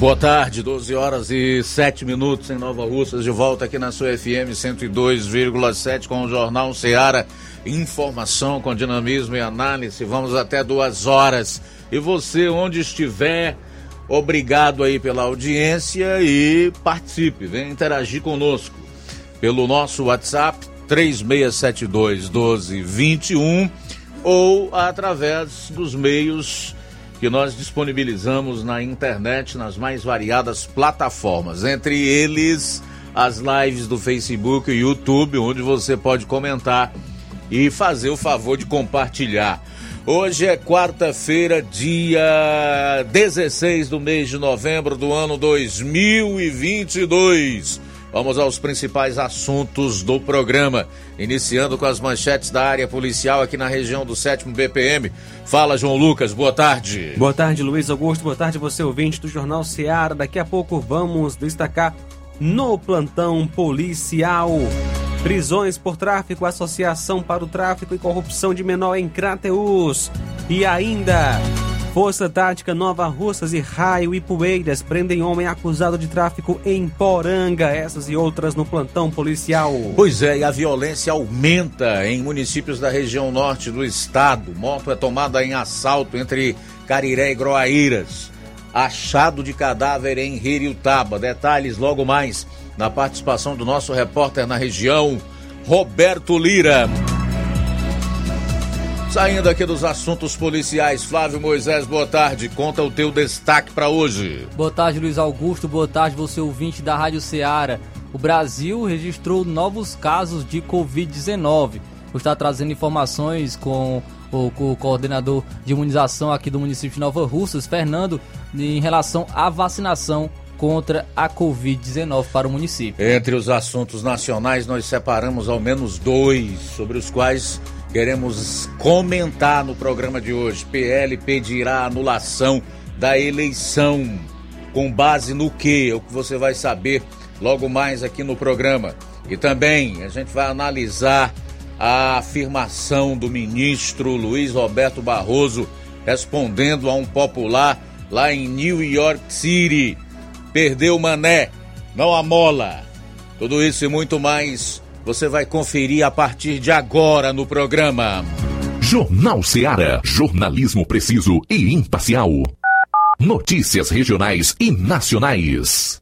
Boa tarde, 12 horas e 7 minutos em Nova Russas, de volta aqui na sua FM 102,7 com o Jornal Seara. Informação com dinamismo e análise. Vamos até duas horas. E você, onde estiver, obrigado aí pela audiência e participe, venha interagir conosco pelo nosso WhatsApp 3672 1221 ou através dos meios que nós disponibilizamos na internet nas mais variadas plataformas, entre eles as lives do Facebook e YouTube, onde você pode comentar e fazer o favor de compartilhar. Hoje é quarta-feira, dia 16 do mês de novembro do ano 2022. Vamos aos principais assuntos do programa, iniciando com as manchetes da área policial aqui na região do 7 BPM. Fala, João Lucas, boa tarde. Boa tarde, Luiz Augusto, boa tarde você ouvinte do Jornal Seara. Daqui a pouco vamos destacar no plantão policial. Prisões por tráfico, Associação para o Tráfico e Corrupção de Menor em Crateus. E ainda Força Tática Nova Russas e Raio e Poeiras prendem homem acusado de tráfico em Poranga. Essas e outras no plantão policial. Pois é, e a violência aumenta em municípios da região norte do estado. Moto é tomada em assalto entre Cariré e Groaíras. Achado de cadáver em Ririutaba. Detalhes logo mais na participação do nosso repórter na região, Roberto Lira. Saindo aqui dos assuntos policiais, Flávio Moisés, boa tarde. Conta o teu destaque para hoje. Boa tarde, Luiz Augusto. Boa tarde, você ouvinte da Rádio Ceará. O Brasil registrou novos casos de Covid-19. Vou estar trazendo informações com o, com o, coordenador de imunização aqui do município de Nova Russas, Fernando, em relação à vacinação contra a Covid-19 para o município. Entre os assuntos nacionais, nós separamos ao menos dois, sobre os quais queremos comentar no programa de hoje. PL pedirá anulação da eleição. Com base no que? O que você vai saber logo mais aqui no programa. E também a gente vai analisar a afirmação do ministro Luiz Roberto Barroso respondendo a um popular lá em New York City. Perdeu o mané, não a mola. Tudo isso e muito mais você vai conferir a partir de agora no programa. Jornal Seara. Jornalismo preciso e imparcial. Notícias regionais e nacionais.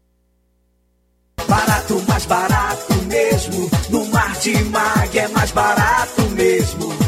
Barato, mais barato mesmo. No Mar de Mag é mais barato mesmo.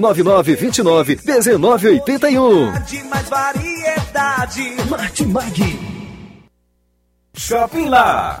9929 1981. De mais variedade. Martimag. Shopping Lá.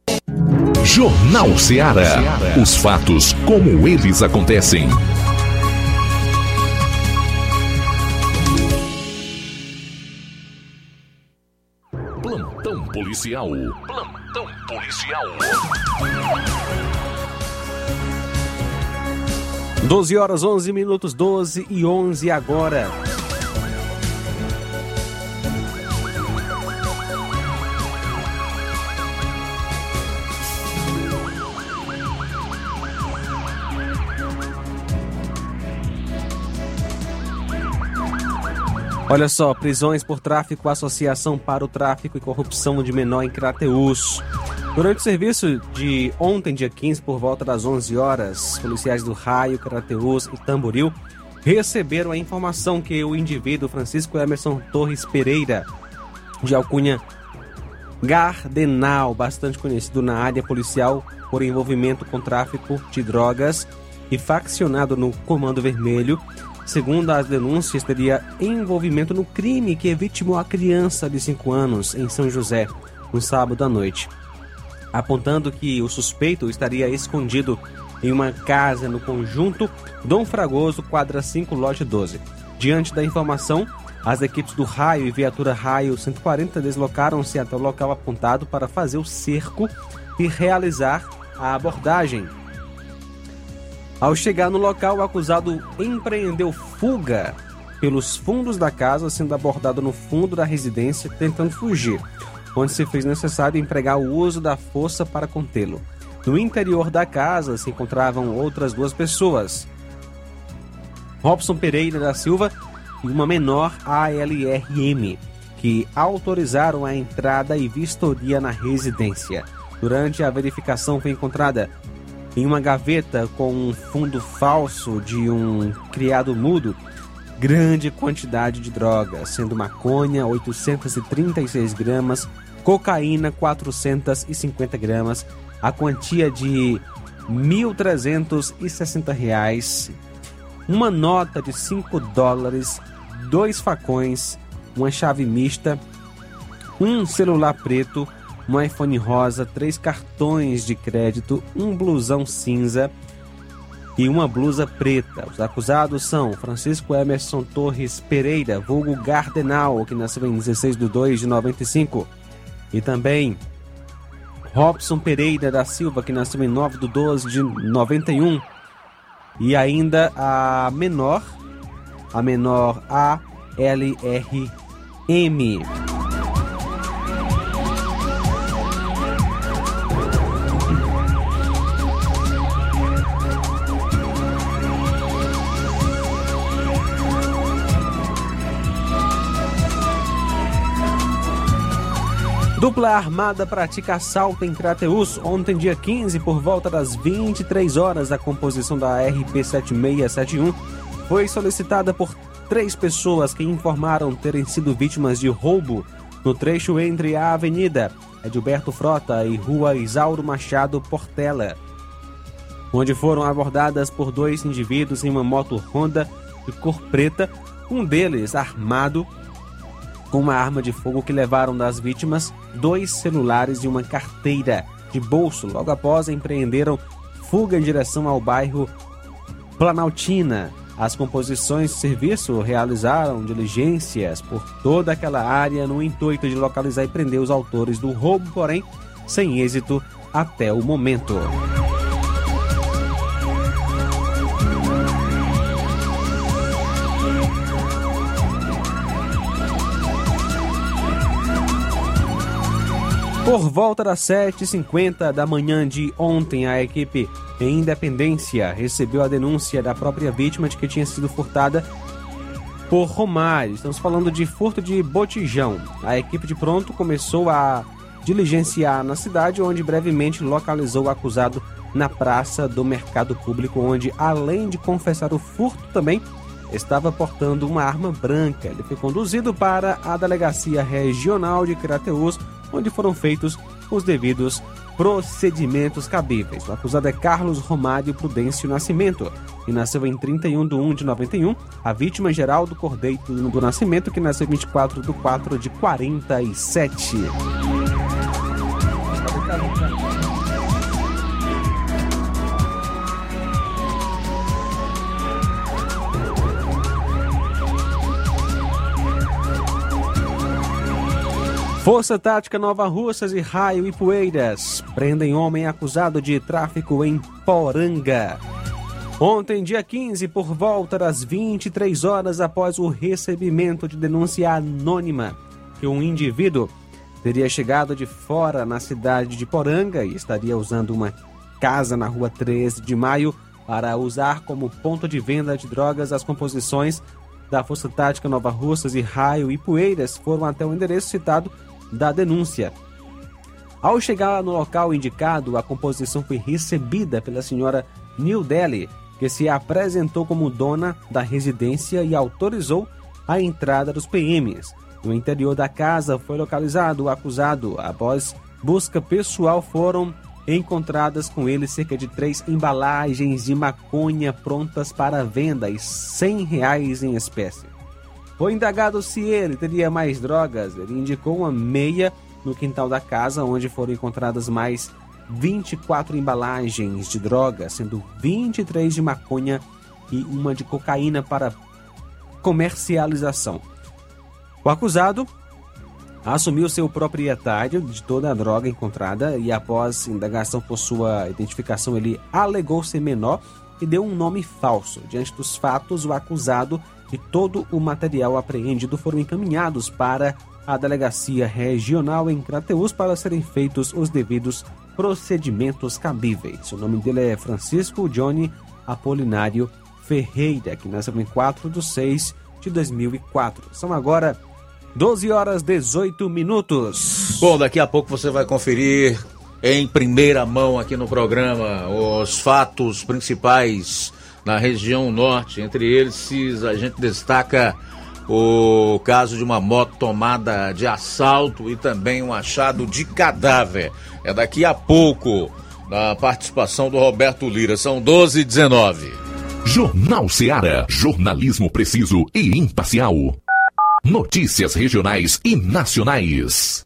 Jornal Ceará. Os fatos como eles acontecem. Plantão policial. Plantão policial. 12 horas 11 minutos, 12 e 11 agora. Olha só, prisões por tráfico, associação para o tráfico e corrupção de menor em Crateus. Durante o serviço de ontem, dia 15, por volta das 11 horas, policiais do Raio, Crateus e Tamboril receberam a informação que o indivíduo Francisco Emerson Torres Pereira, de alcunha Gardenal, bastante conhecido na área policial por envolvimento com tráfico de drogas e faccionado no Comando Vermelho, Segundo as denúncias, teria envolvimento no crime que vitimou a criança de 5 anos em São José, no sábado à noite, apontando que o suspeito estaria escondido em uma casa no conjunto Dom Fragoso, quadra 5, loja 12. Diante da informação, as equipes do Raio e viatura Raio 140 deslocaram-se até o local apontado para fazer o cerco e realizar a abordagem. Ao chegar no local, o acusado empreendeu fuga pelos fundos da casa, sendo abordado no fundo da residência, tentando fugir, onde se fez necessário empregar o uso da força para contê-lo. No interior da casa se encontravam outras duas pessoas, Robson Pereira da Silva e uma menor ALRM, que autorizaram a entrada e vistoria na residência. Durante a verificação foi encontrada em uma gaveta com um fundo falso de um criado mudo grande quantidade de droga, sendo maconha 836 gramas, cocaína 450 gramas, a quantia de 1.360 reais, uma nota de 5 dólares, dois facões, uma chave mista, um celular preto, um iPhone rosa, três cartões de crédito, um blusão cinza e uma blusa preta. Os acusados são Francisco Emerson Torres Pereira, vulgo Gardenal, que nasceu em 16 de 2 de 95, e também Robson Pereira da Silva, que nasceu em 9 de 12 de 91, e ainda a menor, a menor ALRM. Dupla armada pratica assalto em Crateus ontem, dia 15, por volta das 23 horas. A composição da RP7671 foi solicitada por três pessoas que informaram terem sido vítimas de roubo no trecho entre a Avenida Edilberto Frota e Rua Isauro Machado Portela, onde foram abordadas por dois indivíduos em uma moto Honda de cor preta, um deles armado com uma arma de fogo que levaram das vítimas dois celulares e uma carteira de bolso. Logo após, empreenderam fuga em direção ao bairro Planaltina. As composições de serviço realizaram diligências por toda aquela área no intuito de localizar e prender os autores do roubo, porém sem êxito até o momento. Por volta das 7h50 da manhã de ontem, a equipe em Independência recebeu a denúncia da própria vítima de que tinha sido furtada por Romário. Estamos falando de furto de botijão. A equipe de pronto começou a diligenciar na cidade, onde brevemente localizou o acusado na praça do Mercado Público, onde, além de confessar o furto, também estava portando uma arma branca. Ele foi conduzido para a Delegacia Regional de Crateus, onde foram feitos os devidos procedimentos cabíveis. O acusado é Carlos Romário Prudêncio Nascimento, que nasceu em 31 de 1 de 91. A vítima Geraldo Cordeiro do Nascimento, que nasceu em 24 de 4 de 47. Força Tática Nova Russas e Raio e Poeiras prendem homem acusado de tráfico em Poranga. Ontem, dia 15, por volta das 23 horas após o recebimento de denúncia anônima que um indivíduo teria chegado de fora na cidade de Poranga e estaria usando uma casa na rua 13 de maio para usar como ponto de venda de drogas as composições da Força Tática Nova Russas e Raio e Poeiras foram até o endereço citado da denúncia. Ao chegar no local indicado, a composição foi recebida pela senhora New Delhi, que se apresentou como dona da residência e autorizou a entrada dos PMs. No interior da casa foi localizado o acusado. Após busca pessoal, foram encontradas com ele cerca de três embalagens de maconha prontas para venda e 100 reais em espécie. Foi indagado se ele teria mais drogas. Ele indicou uma meia no quintal da casa, onde foram encontradas mais 24 embalagens de droga, sendo 23 de maconha e uma de cocaína para comercialização. O acusado assumiu ser o proprietário de toda a droga encontrada e, após indagação por sua identificação, ele alegou ser menor e deu um nome falso. Diante dos fatos, o acusado e todo o material apreendido foram encaminhados para a Delegacia Regional em Crateus para serem feitos os devidos procedimentos cabíveis. O nome dele é Francisco Johnny Apolinário Ferreira, que nasceu em 4 de 6 de 2004. São agora 12 horas 18 minutos. Bom, daqui a pouco você vai conferir em primeira mão aqui no programa os fatos principais na região norte. Entre eles, a gente destaca o caso de uma moto tomada de assalto e também um achado de cadáver. É daqui a pouco, na participação do Roberto Lira. São 12 e 19. Jornal Seara. Jornalismo preciso e imparcial. Notícias regionais e nacionais.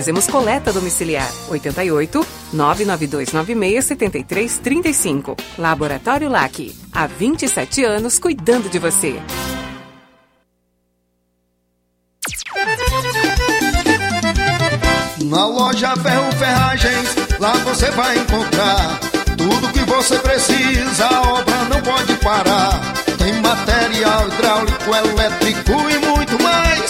Fazemos coleta domiciliar 88 99296 7335. Laboratório LAC. Há 27 anos cuidando de você. Na loja Ferro Ferragens, lá você vai encontrar tudo que você precisa, a obra não pode parar. Tem material hidráulico, elétrico e muito mais.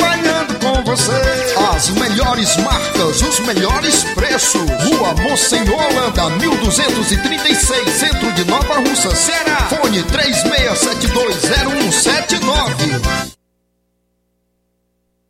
com você. As melhores marcas, os melhores preços. Rua Monsenhor Holanda, 1236, centro de Nova Russa, Ceará. Fone 36720179.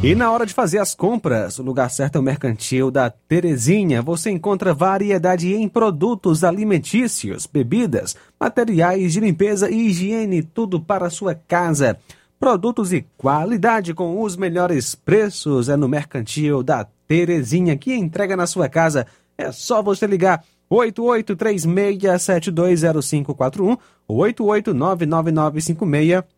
E na hora de fazer as compras, o lugar certo é o Mercantil da Terezinha. Você encontra variedade em produtos alimentícios, bebidas, materiais de limpeza e higiene, tudo para a sua casa. Produtos e qualidade com os melhores preços é no Mercantil da Terezinha, que entrega na sua casa. É só você ligar 8836720541 ou 8899956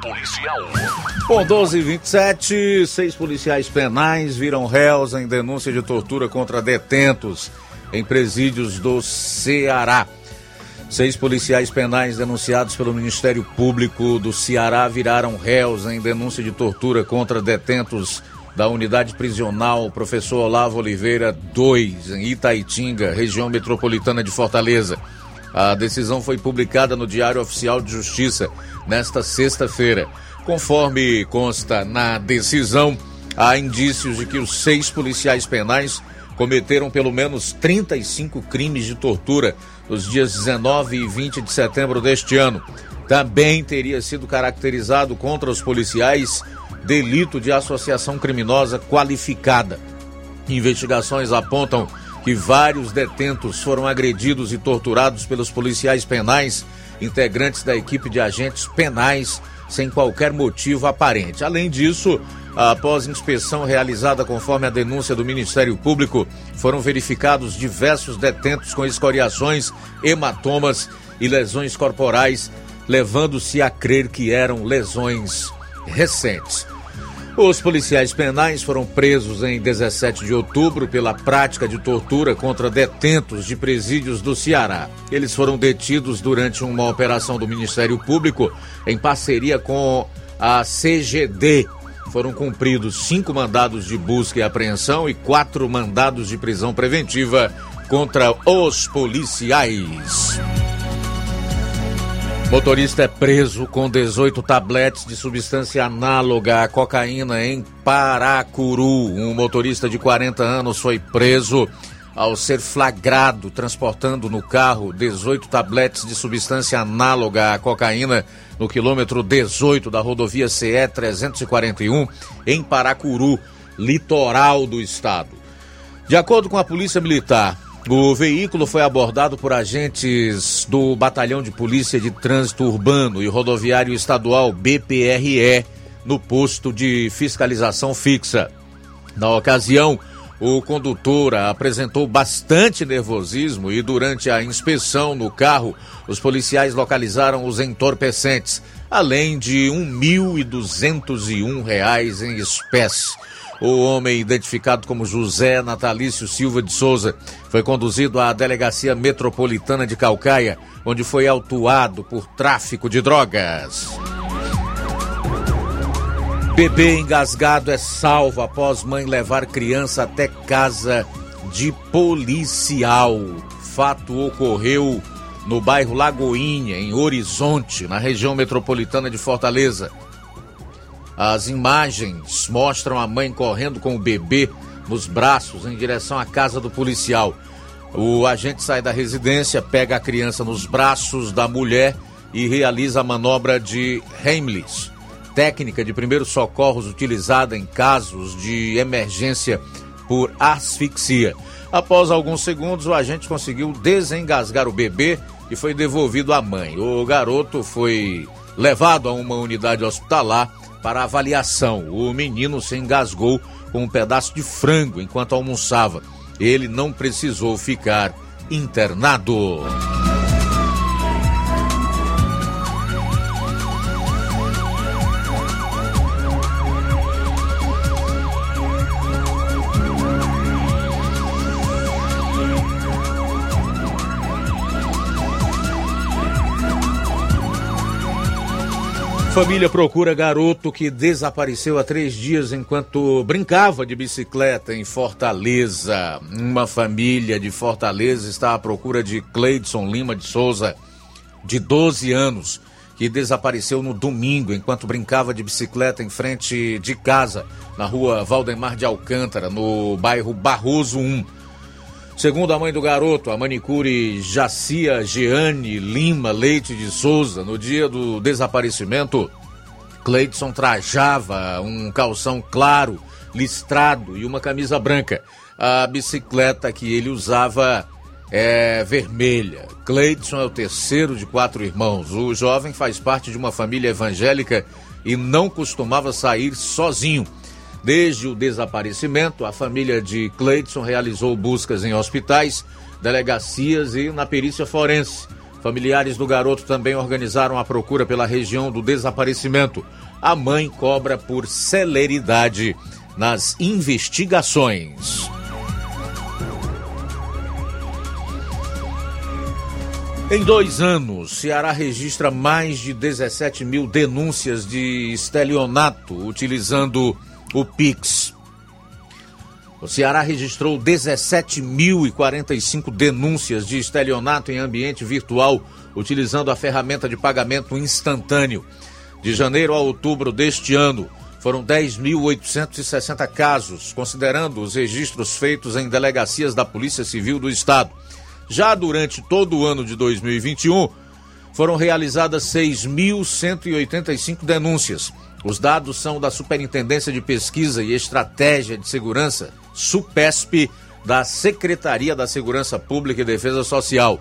policial. Bom, 12 e 27 seis policiais penais viram réus em denúncia de tortura contra detentos em presídios do Ceará. Seis policiais penais denunciados pelo Ministério Público do Ceará viraram réus em denúncia de tortura contra detentos da unidade prisional Professor Olavo Oliveira 2, em Itaitinga, região metropolitana de Fortaleza. A decisão foi publicada no Diário Oficial de Justiça nesta sexta-feira. Conforme consta na decisão, há indícios de que os seis policiais penais cometeram pelo menos 35 crimes de tortura nos dias 19 e 20 de setembro deste ano. Também teria sido caracterizado contra os policiais delito de associação criminosa qualificada. Investigações apontam que vários detentos foram agredidos e torturados pelos policiais penais, integrantes da equipe de agentes penais, sem qualquer motivo aparente. Além disso, após inspeção realizada conforme a denúncia do Ministério Público, foram verificados diversos detentos com escoriações, hematomas e lesões corporais, levando-se a crer que eram lesões recentes. Os policiais penais foram presos em 17 de outubro pela prática de tortura contra detentos de presídios do Ceará. Eles foram detidos durante uma operação do Ministério Público em parceria com a CGD. Foram cumpridos cinco mandados de busca e apreensão e quatro mandados de prisão preventiva contra os policiais. Motorista é preso com 18 tabletes de substância análoga à cocaína em Paracuru. Um motorista de 40 anos foi preso ao ser flagrado transportando no carro 18 tabletes de substância análoga à cocaína no quilômetro 18 da rodovia CE 341 em Paracuru, litoral do estado. De acordo com a Polícia Militar, o veículo foi abordado por agentes do Batalhão de Polícia de Trânsito Urbano e Rodoviário Estadual BPRE no posto de fiscalização fixa. Na ocasião, o condutor apresentou bastante nervosismo e durante a inspeção no carro, os policiais localizaram os entorpecentes, além de R$ 1.201 em espécie. O homem, identificado como José Natalício Silva de Souza, foi conduzido à Delegacia Metropolitana de Calcaia, onde foi autuado por tráfico de drogas. Bebê engasgado é salvo após mãe levar criança até casa de policial. Fato ocorreu no bairro Lagoinha, em Horizonte, na região metropolitana de Fortaleza. As imagens mostram a mãe correndo com o bebê nos braços em direção à casa do policial. O agente sai da residência, pega a criança nos braços da mulher e realiza a manobra de Heimlich, técnica de primeiros socorros utilizada em casos de emergência por asfixia. Após alguns segundos, o agente conseguiu desengasgar o bebê e foi devolvido à mãe. O garoto foi levado a uma unidade hospitalar para avaliação. O menino se engasgou com um pedaço de frango enquanto almoçava. Ele não precisou ficar internado. Família procura garoto que desapareceu há três dias enquanto brincava de bicicleta em Fortaleza. Uma família de Fortaleza está à procura de Cleidson Lima de Souza, de 12 anos, que desapareceu no domingo enquanto brincava de bicicleta em frente de casa, na rua Valdemar de Alcântara, no bairro Barroso 1. Segundo a mãe do garoto, a manicure Jacia Jeane Lima Leite de Souza, no dia do desaparecimento, Cleidson trajava um calção claro, listrado e uma camisa branca. A bicicleta que ele usava é vermelha. Cleidson é o terceiro de quatro irmãos. O jovem faz parte de uma família evangélica e não costumava sair sozinho. Desde o desaparecimento, a família de Cleidson realizou buscas em hospitais, delegacias e na perícia forense. Familiares do garoto também organizaram a procura pela região do desaparecimento. A mãe cobra por celeridade nas investigações. Em dois anos, Ceará registra mais de 17 mil denúncias de estelionato utilizando o Pix. O Ceará registrou 17.045 denúncias de estelionato em ambiente virtual utilizando a ferramenta de pagamento instantâneo. De janeiro a outubro deste ano, foram 10.860 casos, considerando os registros feitos em delegacias da Polícia Civil do Estado. Já durante todo o ano de 2021, foram realizadas 6.185 denúncias. Os dados são da Superintendência de Pesquisa e Estratégia de Segurança, SUPESP, da Secretaria da Segurança Pública e Defesa Social.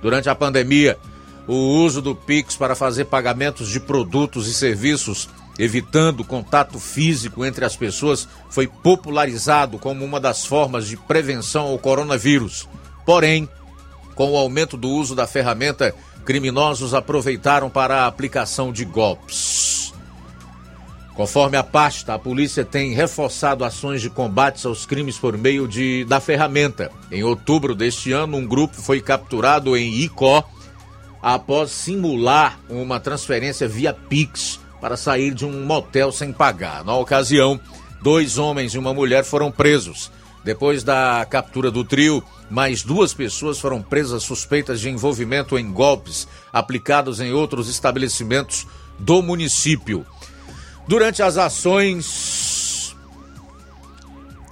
Durante a pandemia, o uso do Pix para fazer pagamentos de produtos e serviços, evitando contato físico entre as pessoas, foi popularizado como uma das formas de prevenção ao coronavírus. Porém, com o aumento do uso da ferramenta, criminosos aproveitaram para a aplicação de golpes. Conforme a pasta, a polícia tem reforçado ações de combate aos crimes por meio de, da ferramenta. Em outubro deste ano, um grupo foi capturado em Icó após simular uma transferência via Pix para sair de um motel sem pagar. Na ocasião, dois homens e uma mulher foram presos. Depois da captura do trio, mais duas pessoas foram presas suspeitas de envolvimento em golpes aplicados em outros estabelecimentos do município. Durante as ações.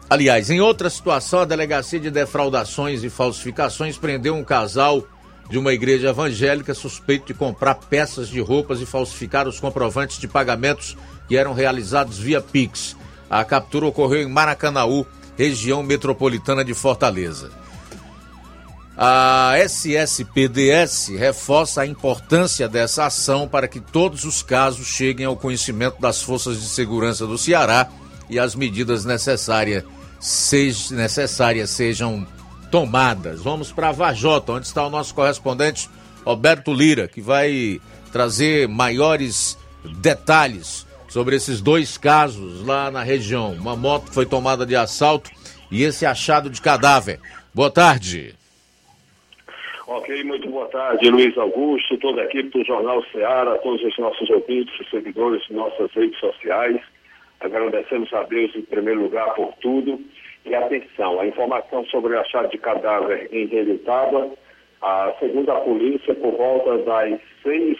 Aliás, em outra situação, a Delegacia de Defraudações e Falsificações prendeu um casal de uma igreja evangélica suspeito de comprar peças de roupas e falsificar os comprovantes de pagamentos que eram realizados via Pix. A captura ocorreu em Maracanaú, região metropolitana de Fortaleza. A SSPDS reforça a importância dessa ação para que todos os casos cheguem ao conhecimento das forças de segurança do Ceará e as medidas necessárias, sej necessárias sejam tomadas. Vamos para Vajota, onde está o nosso correspondente Roberto Lira, que vai trazer maiores detalhes sobre esses dois casos lá na região. Uma moto foi tomada de assalto e esse achado de cadáver. Boa tarde. Ok, muito boa tarde, Luiz Augusto, toda a equipe do Jornal Ceará, todos os nossos ouvintes seguidores de nossas redes sociais. Agradecemos a Deus em primeiro lugar por tudo. E atenção, a informação sobre a achado de cadáver em Relitaba, a, segundo a polícia, por volta das seis,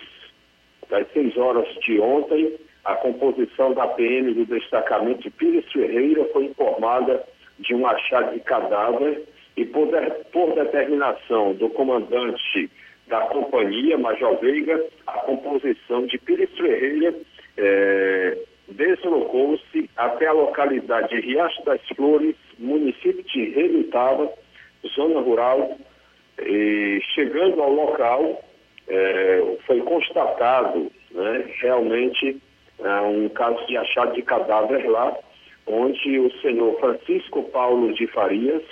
das seis horas de ontem, a composição da PM do destacamento de Pires Ferreira foi informada de um achado de cadáver e por, de, por determinação do comandante da companhia, Major Veiga, a composição de Pires Ferreira eh, deslocou-se até a localidade de Riacho das Flores, município de Relutava, zona rural, e chegando ao local, eh, foi constatado né, realmente eh, um caso de achado de cadáver lá, onde o senhor Francisco Paulo de Farias,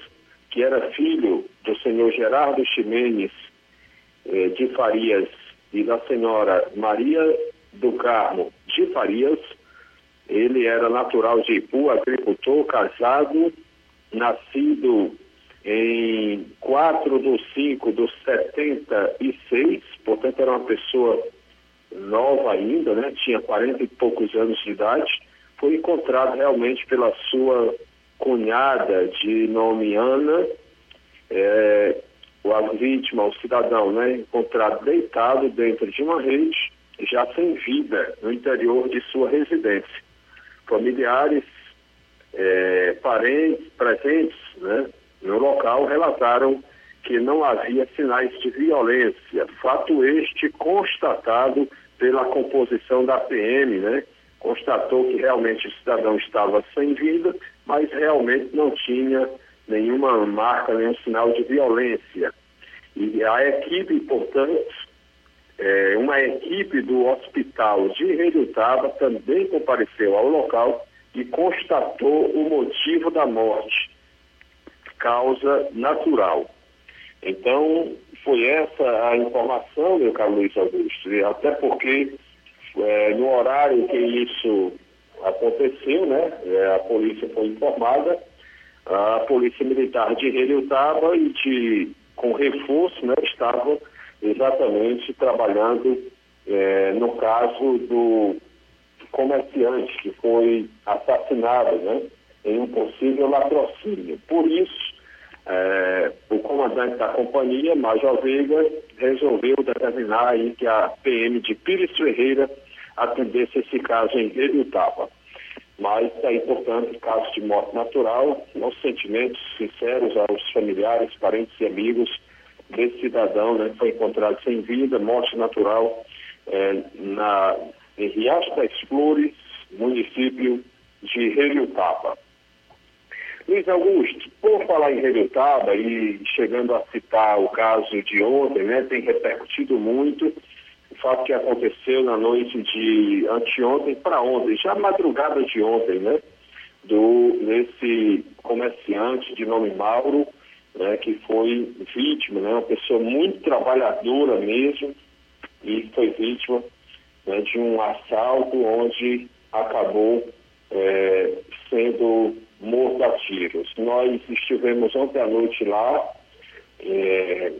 que era filho do senhor Gerardo Ximenes eh, de Farias e da senhora Maria do Carmo de Farias. Ele era natural de Ipu, agricultor, casado, nascido em 4 de 5 de 76, portanto era uma pessoa nova ainda, né? tinha 40 e poucos anos de idade. Foi encontrado realmente pela sua cunhada de nome Ana, é, a vítima, o cidadão, né, encontrado deitado dentro de uma rede, já sem vida, no interior de sua residência. Familiares, é, parentes, presentes né, no local relataram que não havia sinais de violência, fato este constatado pela composição da PM, né, constatou que realmente o cidadão estava sem vida, mas realmente não tinha nenhuma marca, nenhum sinal de violência. E a equipe, portanto, É, uma equipe do hospital de Redutaba também compareceu ao local e constatou o motivo da morte, causa natural. Então, foi essa a informação, meu caro Luiz Augusto, até porque é, no horário que isso aconteceu, né, é, a polícia foi informada, a polícia militar de Relutaba e de, com reforço, né, estava exatamente trabalhando é, no caso do comerciante que foi assassinado, né, em um possível latrocínio. Por isso, é, o comandante da companhia, Major Veiga, resolveu determinar aí que a PM de Pires Ferreira atendesse esse caso em Redutaba. Mas aí, portanto, caso de morte natural, nossos sentimentos sinceros aos familiares, parentes e amigos desse cidadão, né, que foi encontrado sem vida, morte natural, é, na, em Riacho das Flores, município de Redutaba. Luiz Augusto, por falar em Redutaba e chegando a citar o caso de ontem, né, tem repercutido muito fato que aconteceu na noite de anteontem para ontem, já madrugada de ontem, né, do desse comerciante de nome Mauro, né, que foi vítima, né, uma pessoa muito trabalhadora mesmo, e foi vítima né, de um assalto onde acabou é, sendo morto a tiros. Nós estivemos ontem à noite lá, é,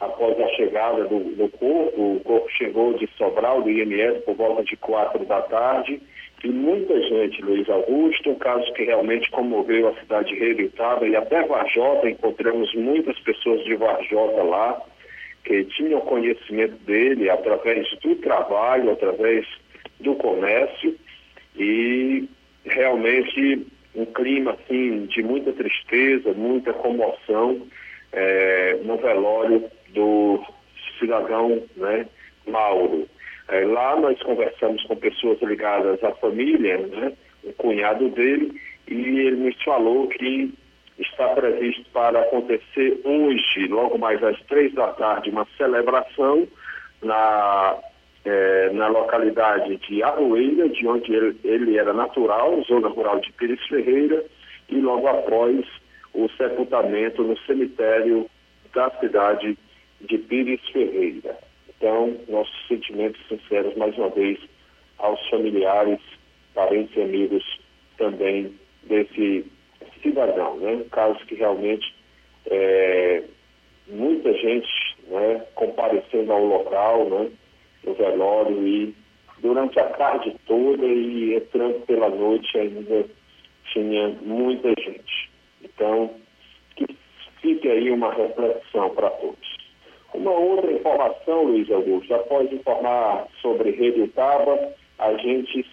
após a chegada do, do, corpo, o corpo chegou de Sobral, do IMS, por volta de quatro da tarde, e muita gente, Luiz Augusto, um caso que realmente comoveu a cidade de Reitaba e até Varjota, encontramos muitas pessoas de Varjota lá, que tinham conhecimento dele através do trabalho, através do comércio, e realmente um clima assim de muita tristeza, muita comoção é, no velório do cidadão né, Mauro. É, lá nós conversamos com pessoas ligadas à família, né, o cunhado dele, e ele nos falou que está previsto para acontecer hoje, logo mais às três da tarde, uma celebração na é, na localidade de Aroeira, de onde ele, ele, era natural, zona rural de Pires Ferreira, e logo após o sepultamento no cemitério da cidade de Pires Ferreira. Então, nossos sentimentos sinceros, mais uma vez, aos familiares, parentes e amigos também desse cidadão, né? Um caso que realmente é, muita gente né, comparecendo ao local, né? no velório e durante a tarde toda e entrando pela noite ainda tinha muita gente. Então, que fique aí uma reflexão para todos. Uma outra informação, Luiz Augusto, após informar sobre Redutaba, a gente,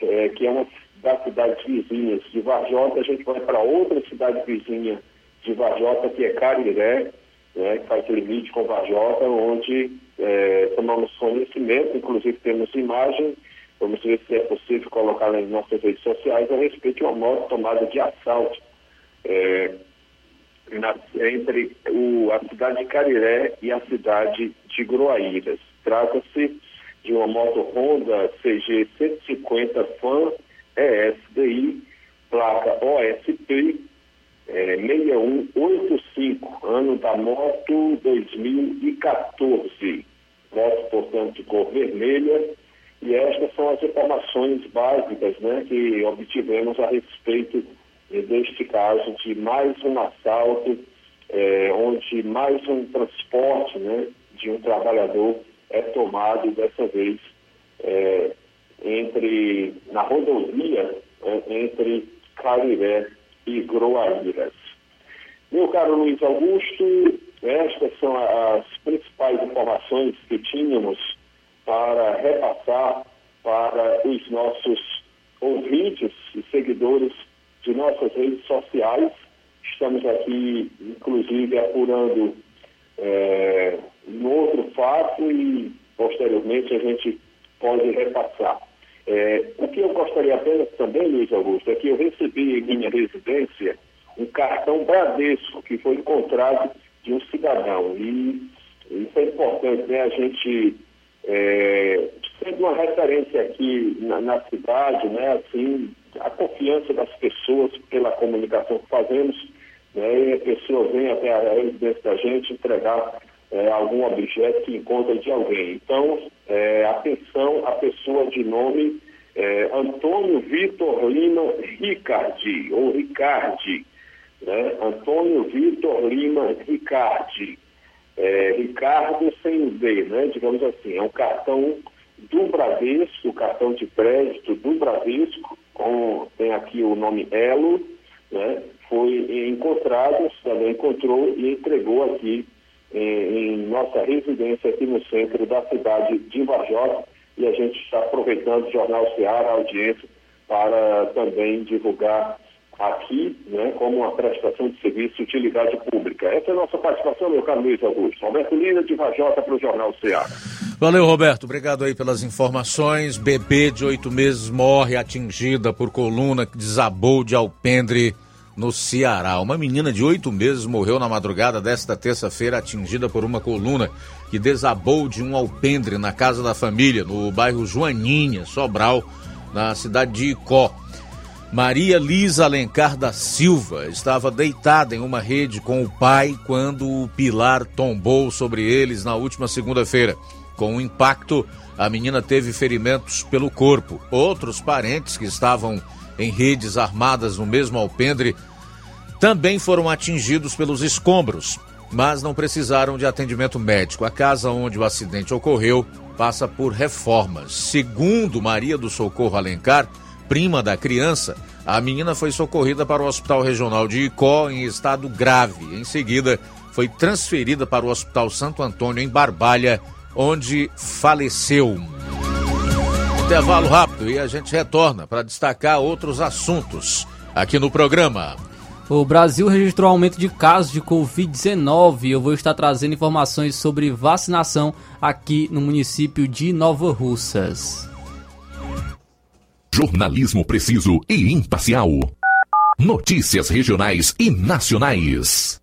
é, que é uma das cidades vizinhas de Varjota, a gente vai para outra cidade vizinha de Varjota, que é Cariré, né, que faz limite com Varjota, onde é, tomamos conhecimento, inclusive temos imagem, vamos ver se é possível colocar nas nossas redes sociais a respeito de uma moto tomada de assalto é, na, entre o, a cidade de Cariré e a cidade de Groaíras. Trata-se de uma moto Honda CG 150 FAN ESDI, placa OSP é, 6185, ano da moto 2014. Moto, portanto, cor vermelha. E estas são as informações básicas né, que obtivemos a respeito deste caso de mais um assalto, é, onde mais um transporte né, de um trabalhador é tomado dessa vez é, entre na rodovia é, entre Cariré e Groaíras. Meu caro Luiz Augusto, estas são as principais informações que tínhamos para repassar para os nossos ouvintes e seguidores de nossas redes sociais. Estamos aqui, inclusive, apurando é, um outro fato e, posteriormente, a gente pode repassar. É, o que eu gostaria apenas também, Luiz Augusto, é que eu recebi em minha residência um cartão Bradesco que foi encontrado de um cidadão. E isso é importante, né? A gente é, sendo uma referência aqui na, na, cidade, né, assim, a confiança das pessoas pela comunicação que fazemos, né, e a pessoa vem até a residência da gente entregar é, algum objeto que encontra de alguém. Então, é, atenção à pessoa de nome é, Antônio Vitor Lima Ricardi, ou Ricardi, né? Antônio Vitor Lima Ricardi. É, Ricardo sem o D, né? digamos assim, é um cartão do Bradesco, o cartão de crédito do Bradesco, com, tem aqui o nome Elo, né? foi encontrado, o cidadão encontrou e entregou aqui em, em, nossa residência aqui no centro da cidade de Varjota e a gente está aproveitando o Jornal Ceará, a audiência, para também divulgar aqui, né, como uma prestação de serviço de utilidade pública. Essa é a nossa participação, meu caro Luiz Augusto. Roberto Lina, de Vajota, para o Jornal Ceará. Valeu, Roberto. Obrigado aí pelas informações. Bebê de oito meses morre atingida por coluna que desabou de alpendre no Ceará. Uma menina de oito meses morreu na madrugada desta terça-feira atingida por uma coluna que desabou de um alpendre na casa da família, no bairro Joaninha, Sobral, na cidade de Icó. Maria Lisa Alencar da Silva estava deitada em uma rede com o pai quando o pilar tombou sobre eles na última segunda-feira. Com o impacto, a menina teve ferimentos pelo corpo. Outros parentes que estavam em redes armadas no mesmo alpendre também foram atingidos pelos escombros, mas não precisaram de atendimento médico. A casa onde o acidente ocorreu passa por reformas. Segundo Maria do Socorro Alencar, prima da criança, a menina foi socorrida para o Hospital Regional de Icó em estado grave. Em seguida, foi transferida para o Hospital Santo Antônio em Barbalha, onde faleceu. Intervalo rápido e a gente retorna para destacar outros assuntos aqui no programa. O Brasil registrou aumento de casos de Covid-19. Eu vou estar trazendo informações sobre vacinação aqui no município de Nova Russas. Jornalismo preciso e imparcial. Notícias regionais e nacionais.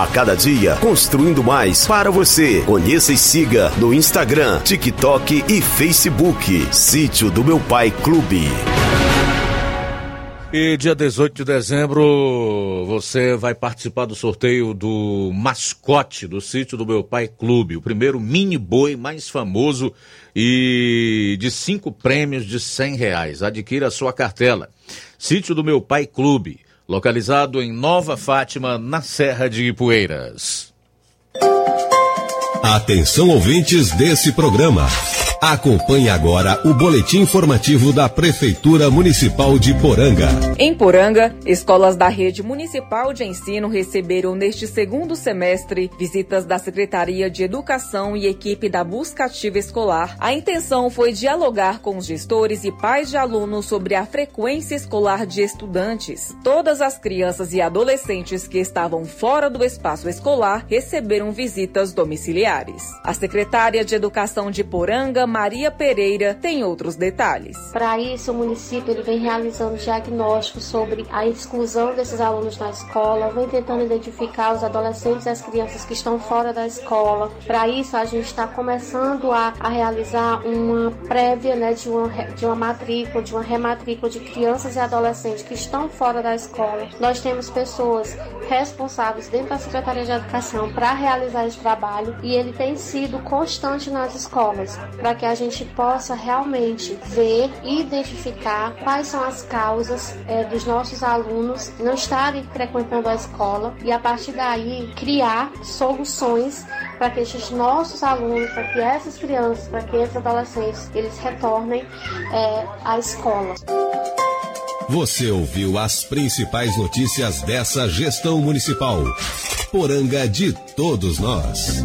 A cada dia, construindo mais para você. Conheça e siga no Instagram, TikTok e Facebook. Sítio do Meu Pai Clube. E dia 18 de dezembro você vai participar do sorteio do mascote do sítio do meu pai Clube, o primeiro mini boi mais famoso e de cinco prêmios de cem reais. Adquira a sua cartela. Sítio do meu pai Clube, localizado em Nova Fátima, na Serra de Ipueiras. Atenção ouvintes desse programa. Acompanhe agora o boletim informativo da Prefeitura Municipal de Poranga. Em Poranga, escolas da rede municipal de ensino receberam neste segundo semestre visitas da Secretaria de Educação e equipe da Busca Ativa Escolar. A intenção foi dialogar com os gestores e pais de alunos sobre a frequência escolar de estudantes. Todas as crianças e adolescentes que estavam fora do espaço escolar receberam visitas domiciliares. A secretária de Educação de Poranga, Maria Pereira tem outros detalhes. Para isso, o município ele vem realizando diagnósticos sobre a exclusão desses alunos na escola, vem tentando identificar os adolescentes e as crianças que estão fora da escola. Para isso, a gente está começando a, a, realizar uma prévia né, de, uma, de uma matrícula, de uma rematrícula de crianças e adolescentes que estão fora da escola. Nós temos pessoas responsáveis dentro da Secretaria de Educação para realizar esse trabalho e ele tem sido constante nas escolas que a gente possa realmente ver e identificar quais são as causas é, dos nossos alunos não estarem frequentando a escola e a partir daí criar soluções para que esses nossos alunos, para que essas crianças, para que esses adolescentes, eles retornem é, à escola. Você ouviu as principais notícias dessa gestão municipal. Poranga de todos nós.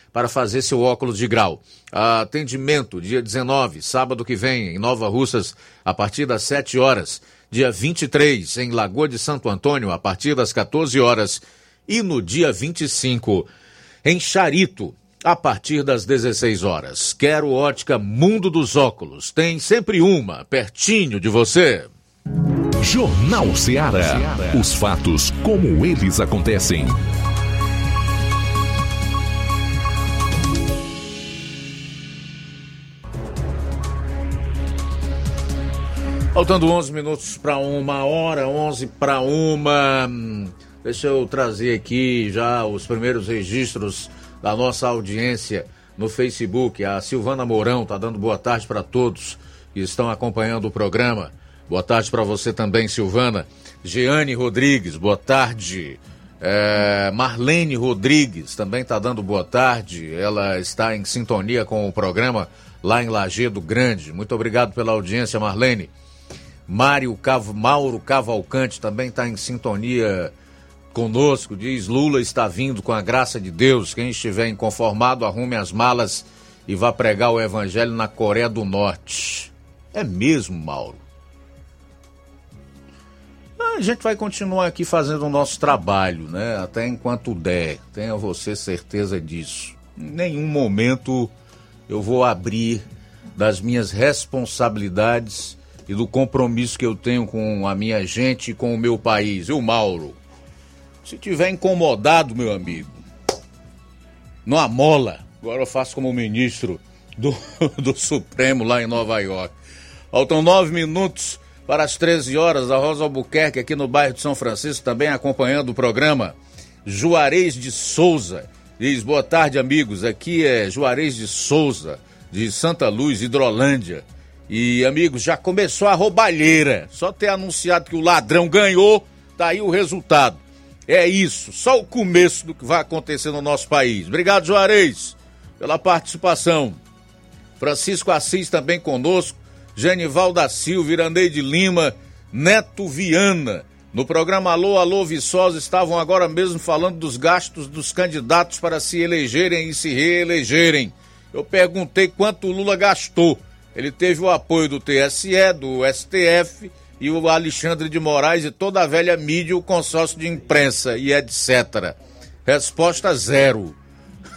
para fazer seu óculos de grau. Atendimento dia 19, sábado que vem, em Nova Russas, a partir das 7 horas. Dia 23, em Lagoa de Santo Antônio, a partir das 14 horas. E no dia 25, em Charito, a partir das 16 horas. Quero ótica Mundo dos Óculos. Tem sempre uma pertinho de você. Jornal Ceará. Os fatos como eles acontecem. Faltando 11 minutos para uma hora, 11 para uma. Deixa eu trazer aqui já os primeiros registros da nossa audiência no Facebook. A Silvana Mourão está dando boa tarde para todos que estão acompanhando o programa. Boa tarde para você também, Silvana. Jeane Rodrigues, boa tarde. É, Marlene Rodrigues também está dando boa tarde. Ela está em sintonia com o programa lá em Lagedo Grande. Muito obrigado pela audiência, Marlene. Mário Cav... Mauro Cavalcante também está em sintonia conosco. Diz: Lula está vindo com a graça de Deus. Quem estiver inconformado, arrume as malas e vá pregar o evangelho na Coreia do Norte. É mesmo, Mauro? A gente vai continuar aqui fazendo o nosso trabalho, né? Até enquanto der. Tenha você certeza disso. Em nenhum momento eu vou abrir das minhas responsabilidades e do compromisso que eu tenho com a minha gente e com o meu país. E o Mauro, se tiver incomodado, meu amigo, não amola. Agora eu faço como ministro do, do Supremo lá em Nova York. Faltam nove minutos para as 13 horas. A Rosa Albuquerque, aqui no bairro de São Francisco, também acompanhando o programa. Juarez de Souza diz: Boa tarde, amigos. Aqui é Juarez de Souza, de Santa Luz, Hidrolândia. E, amigos, já começou a roubalheira. Só ter anunciado que o ladrão ganhou, tá aí o resultado. É isso, só o começo do que vai acontecer no nosso país. Obrigado, Juarez, pela participação. Francisco Assis também conosco. Genival da Silva, Irandeide Lima, Neto Viana. No programa Alô, Alô Viçosa estavam agora mesmo falando dos gastos dos candidatos para se elegerem e se reelegerem. Eu perguntei quanto o Lula gastou. Ele teve o apoio do TSE, do STF e o Alexandre de Moraes e toda a velha mídia, o consórcio de imprensa e etc. Resposta zero.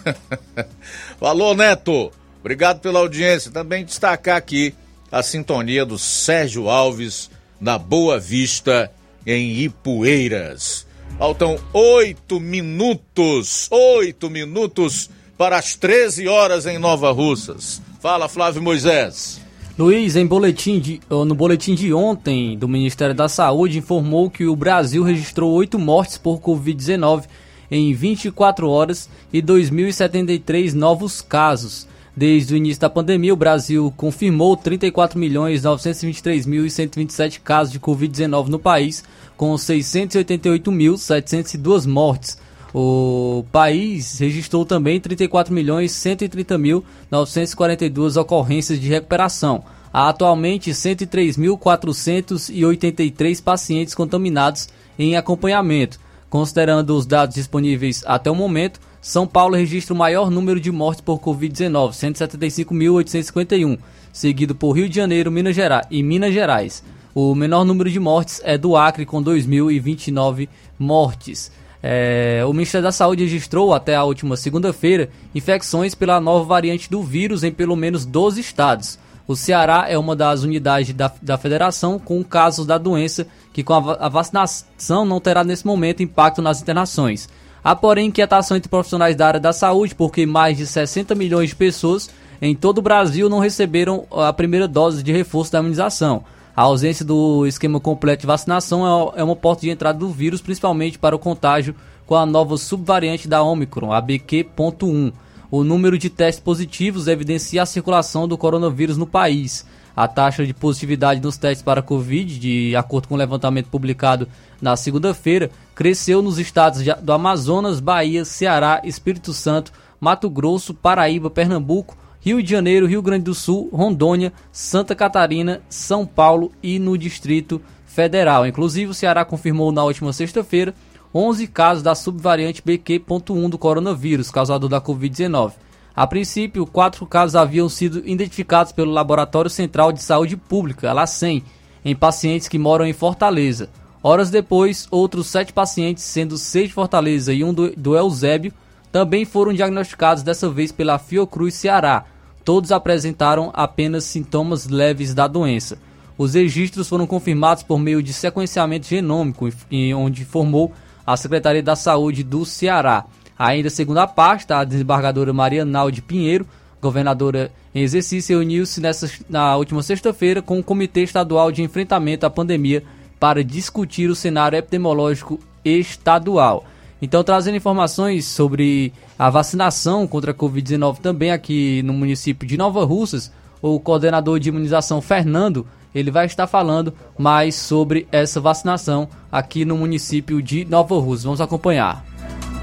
Falou, Neto. Obrigado pela audiência. Também destacar aqui a sintonia do Sérgio Alves na Boa Vista, em Ipueiras. Faltam oito minutos, oito minutos para as 13 horas em Nova Russas. Fala, Flávio Moisés. Luiz, em boletim de, no boletim de ontem do Ministério da Saúde, informou que o Brasil registrou oito mortes por Covid-19 em 24 horas e 2.073 novos casos. Desde o início da pandemia, o Brasil confirmou 34.923.127 casos de Covid-19 no país, com 688.702 mortes. O país registrou também 34.130.942 ocorrências de recuperação. Há atualmente 103.483 pacientes contaminados em acompanhamento. Considerando os dados disponíveis até o momento, são Paulo registra o maior número de mortes por Covid-19, 175.851, seguido por Rio de Janeiro Minas Gerais, e Minas Gerais. O menor número de mortes é do Acre, com 2.029 mortes. É, o Ministério da Saúde registrou até a última segunda-feira infecções pela nova variante do vírus em pelo menos 12 estados. O Ceará é uma das unidades da, da federação com casos da doença que, com a, a vacinação, não terá nesse momento impacto nas internações. Há, porém, inquietação entre profissionais da área da saúde, porque mais de 60 milhões de pessoas em todo o Brasil não receberam a primeira dose de reforço da imunização. A ausência do esquema completo de vacinação é, é uma porta de entrada do vírus, principalmente para o contágio com a nova subvariante da Omicron, a BQ.1. O número de testes positivos evidencia a circulação do coronavírus no país. A taxa de positividade nos testes para Covid, de acordo com o levantamento publicado na segunda-feira, cresceu nos estados do Amazonas, Bahia, Ceará, Espírito Santo, Mato Grosso, Paraíba, Pernambuco, Rio de Janeiro, Rio Grande do Sul, Rondônia, Santa Catarina, São Paulo e no Distrito Federal. Inclusive, o Ceará confirmou na última sexta-feira 11 casos da subvariante BQ.1 do coronavírus, causador da Covid-19. A princípio, quatro casos haviam sido identificados pelo Laboratório Central de Saúde Pública, LACEN, em pacientes que moram em Fortaleza. Horas depois, outros sete pacientes, sendo seis de Fortaleza e um do, Eusébio, também foram diagnosticados dessa vez pela Fiocruz Ceará. Todos apresentaram apenas sintomas leves da doença. Os registros foram confirmados por meio de sequenciamento genômico, onde informou a Secretaria da Saúde do Ceará. Ainda segundo a pasta, a desembargadora Maria Naldi Pinheiro, governadora em exercício, reuniu-se na última sexta-feira com o Comitê Estadual de Enfrentamento à Pandemia para discutir o cenário epidemiológico estadual. Então, trazendo informações sobre a vacinação contra a Covid-19 também aqui no município de Nova Russas, o coordenador de imunização Fernando, ele vai estar falando mais sobre essa vacinação aqui no município de Nova Russas. Vamos acompanhar.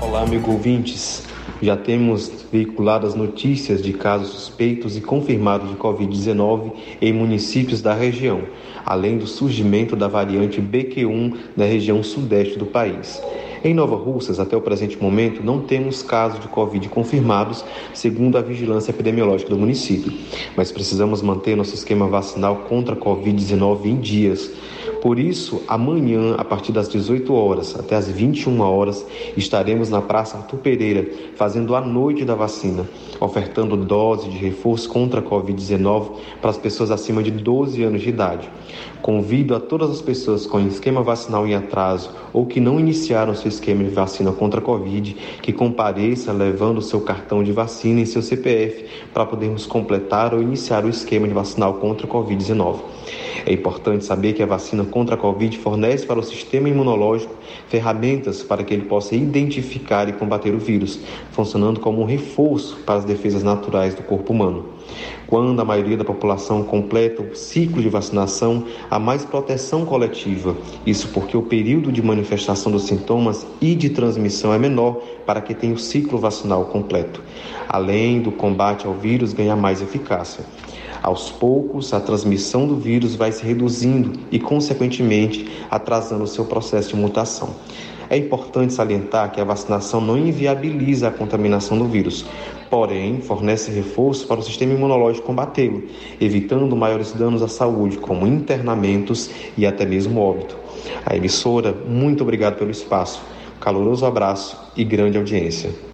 Olá, amigo ouvintes. Já temos veiculadas notícias de casos suspeitos e confirmados de Covid-19 em municípios da região, além do surgimento da variante BQ1 na região sudeste do país. Em Nova Russas, até o presente momento, não temos casos de Covid confirmados, segundo a vigilância epidemiológica do município, mas precisamos manter nosso esquema vacinal contra a Covid-19 em dias. Por isso, amanhã, a partir das 18 horas até as 21 horas, estaremos na Praça Arthur Pereira fazendo a noite da vacina, ofertando dose de reforço contra a Covid-19 para as pessoas acima de 12 anos de idade. Convido a todas as pessoas com esquema vacinal em atraso ou que não iniciaram seu esquema de vacina contra a Covid que compareça levando seu cartão de vacina e seu CPF para podermos completar ou iniciar o esquema de vacinal contra a Covid-19. É importante saber que a vacina contra a Covid fornece para o sistema imunológico ferramentas para que ele possa identificar e combater o vírus, funcionando como um reforço para as defesas naturais do corpo humano. Quando a maioria da população completa o ciclo de vacinação, há mais proteção coletiva. Isso porque o período de manifestação dos sintomas e de transmissão é menor para que tenha o ciclo vacinal completo. Além do combate ao vírus, ganha mais eficácia. Aos poucos, a transmissão do vírus vai se reduzindo e, consequentemente, atrasando o seu processo de mutação. É importante salientar que a vacinação não inviabiliza a contaminação do vírus, porém fornece reforço para o sistema imunológico combatê-lo, evitando maiores danos à saúde, como internamentos e até mesmo óbito. A emissora, muito obrigado pelo espaço, caloroso abraço e grande audiência.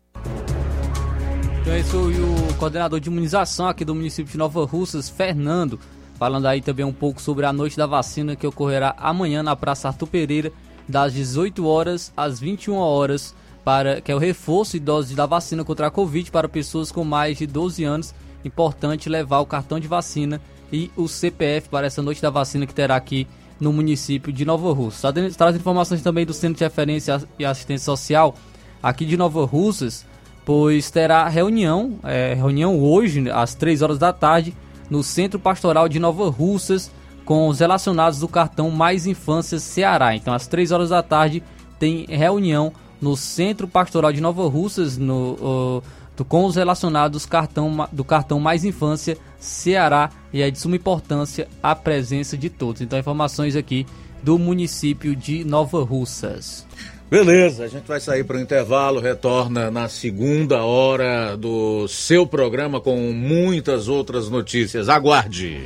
Esse foi o coordenador de imunização aqui do município de Nova Russas, Fernando, falando aí também um pouco sobre a noite da vacina que ocorrerá amanhã na Praça Arthur Pereira, das 18 horas às 21 horas, para que é o reforço e dose da vacina contra a Covid para pessoas com mais de 12 anos. Importante levar o cartão de vacina e o CPF para essa noite da vacina que terá aqui no município de Nova Russa. Traz informações também do Centro de Referência e Assistência Social aqui de Nova Russas pois terá reunião, é, reunião hoje, às 3 horas da tarde, no Centro Pastoral de Nova Russas, com os relacionados do cartão Mais Infância Ceará. Então, às 3 horas da tarde, tem reunião no Centro Pastoral de Nova Russas, no, uh, com os relacionados cartão, do cartão Mais Infância Ceará. E é de suma importância a presença de todos. Então, informações aqui do município de Nova Russas. Beleza, a gente vai sair para o intervalo, retorna na segunda hora do seu programa com muitas outras notícias. Aguarde.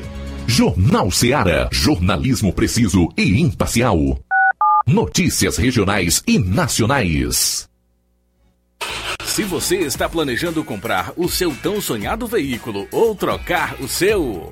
Jornal Seara. Jornalismo preciso e imparcial. Notícias regionais e nacionais. Se você está planejando comprar o seu tão sonhado veículo ou trocar o seu.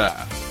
Yeah.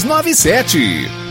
62 3297.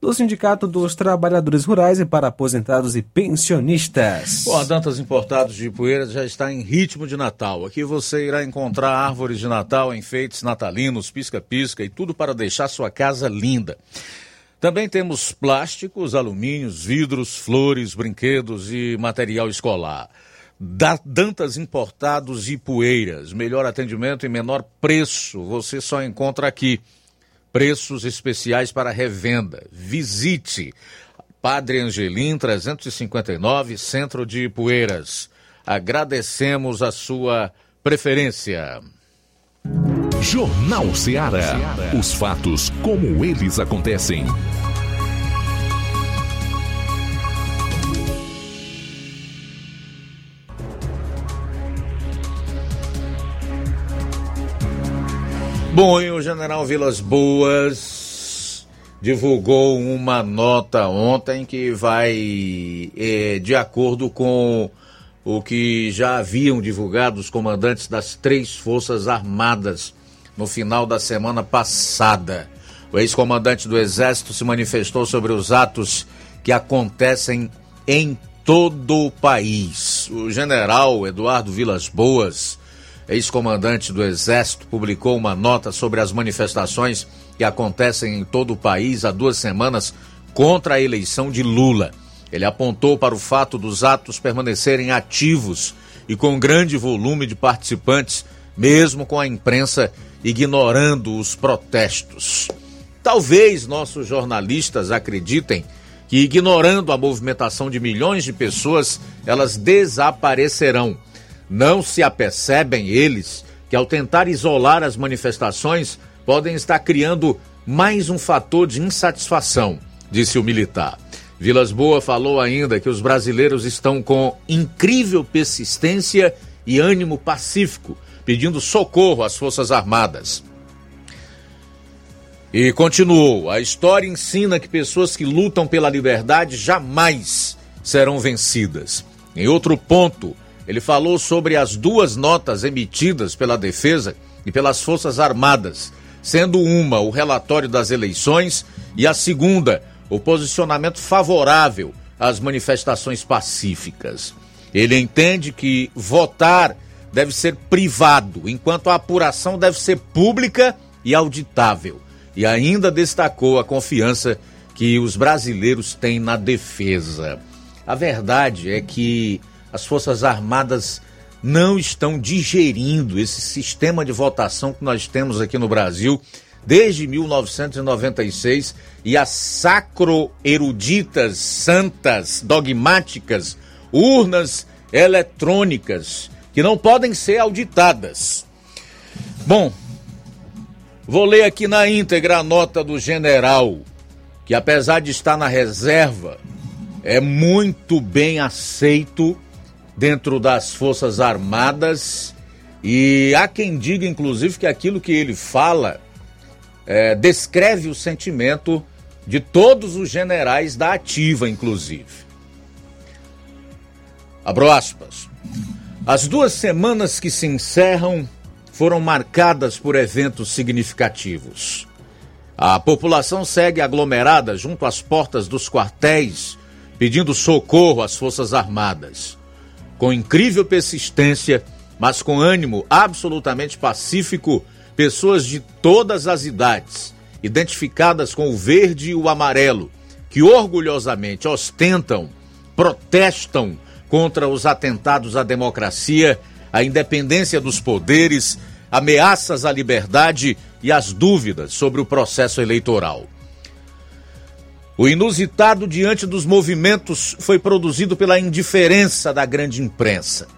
do Sindicato dos Trabalhadores Rurais e para aposentados e pensionistas. Bom, a Dantas Importados de Poeiras já está em ritmo de Natal. Aqui você irá encontrar árvores de Natal, enfeites natalinos, pisca-pisca e tudo para deixar sua casa linda. Também temos plásticos, alumínios, vidros, flores, brinquedos e material escolar. Da Dantas Importados e Poeiras. Melhor atendimento e menor preço você só encontra aqui. Preços especiais para revenda. Visite Padre Angelim 359, Centro de Poeiras. Agradecemos a sua preferência. Jornal Ceará. Os fatos como eles acontecem. Bom, e o general Vilas Boas divulgou uma nota ontem que vai é, de acordo com o que já haviam divulgado os comandantes das três Forças Armadas no final da semana passada. O ex-comandante do Exército se manifestou sobre os atos que acontecem em todo o país. O general Eduardo Vilas Boas ex-comandante do Exército, publicou uma nota sobre as manifestações que acontecem em todo o país há duas semanas contra a eleição de Lula. Ele apontou para o fato dos atos permanecerem ativos e com grande volume de participantes, mesmo com a imprensa ignorando os protestos. Talvez nossos jornalistas acreditem que, ignorando a movimentação de milhões de pessoas, elas desaparecerão não se apercebem eles que, ao tentar isolar as manifestações, podem estar criando mais um fator de insatisfação, disse o militar. Vilas Boa falou ainda que os brasileiros estão com incrível persistência e ânimo pacífico, pedindo socorro às Forças Armadas. E continuou: a história ensina que pessoas que lutam pela liberdade jamais serão vencidas. Em outro ponto, ele falou sobre as duas notas emitidas pela defesa e pelas Forças Armadas, sendo uma o relatório das eleições e a segunda o posicionamento favorável às manifestações pacíficas. Ele entende que votar deve ser privado, enquanto a apuração deve ser pública e auditável. E ainda destacou a confiança que os brasileiros têm na defesa. A verdade é que as Forças Armadas não estão digerindo esse sistema de votação que nós temos aqui no Brasil desde 1996 e as sacro-eruditas, santas, dogmáticas, urnas eletrônicas que não podem ser auditadas. Bom, vou ler aqui na íntegra a nota do general, que apesar de estar na reserva, é muito bem aceito dentro das Forças Armadas e há quem diga, inclusive, que aquilo que ele fala é, descreve o sentimento de todos os generais da ativa, inclusive. Abro aspas. As duas semanas que se encerram foram marcadas por eventos significativos. A população segue aglomerada junto às portas dos quartéis, pedindo socorro às Forças Armadas com incrível persistência, mas com ânimo absolutamente pacífico, pessoas de todas as idades, identificadas com o verde e o amarelo, que orgulhosamente ostentam, protestam contra os atentados à democracia, à independência dos poderes, ameaças à liberdade e as dúvidas sobre o processo eleitoral. O inusitado diante dos movimentos foi produzido pela indiferença da grande imprensa.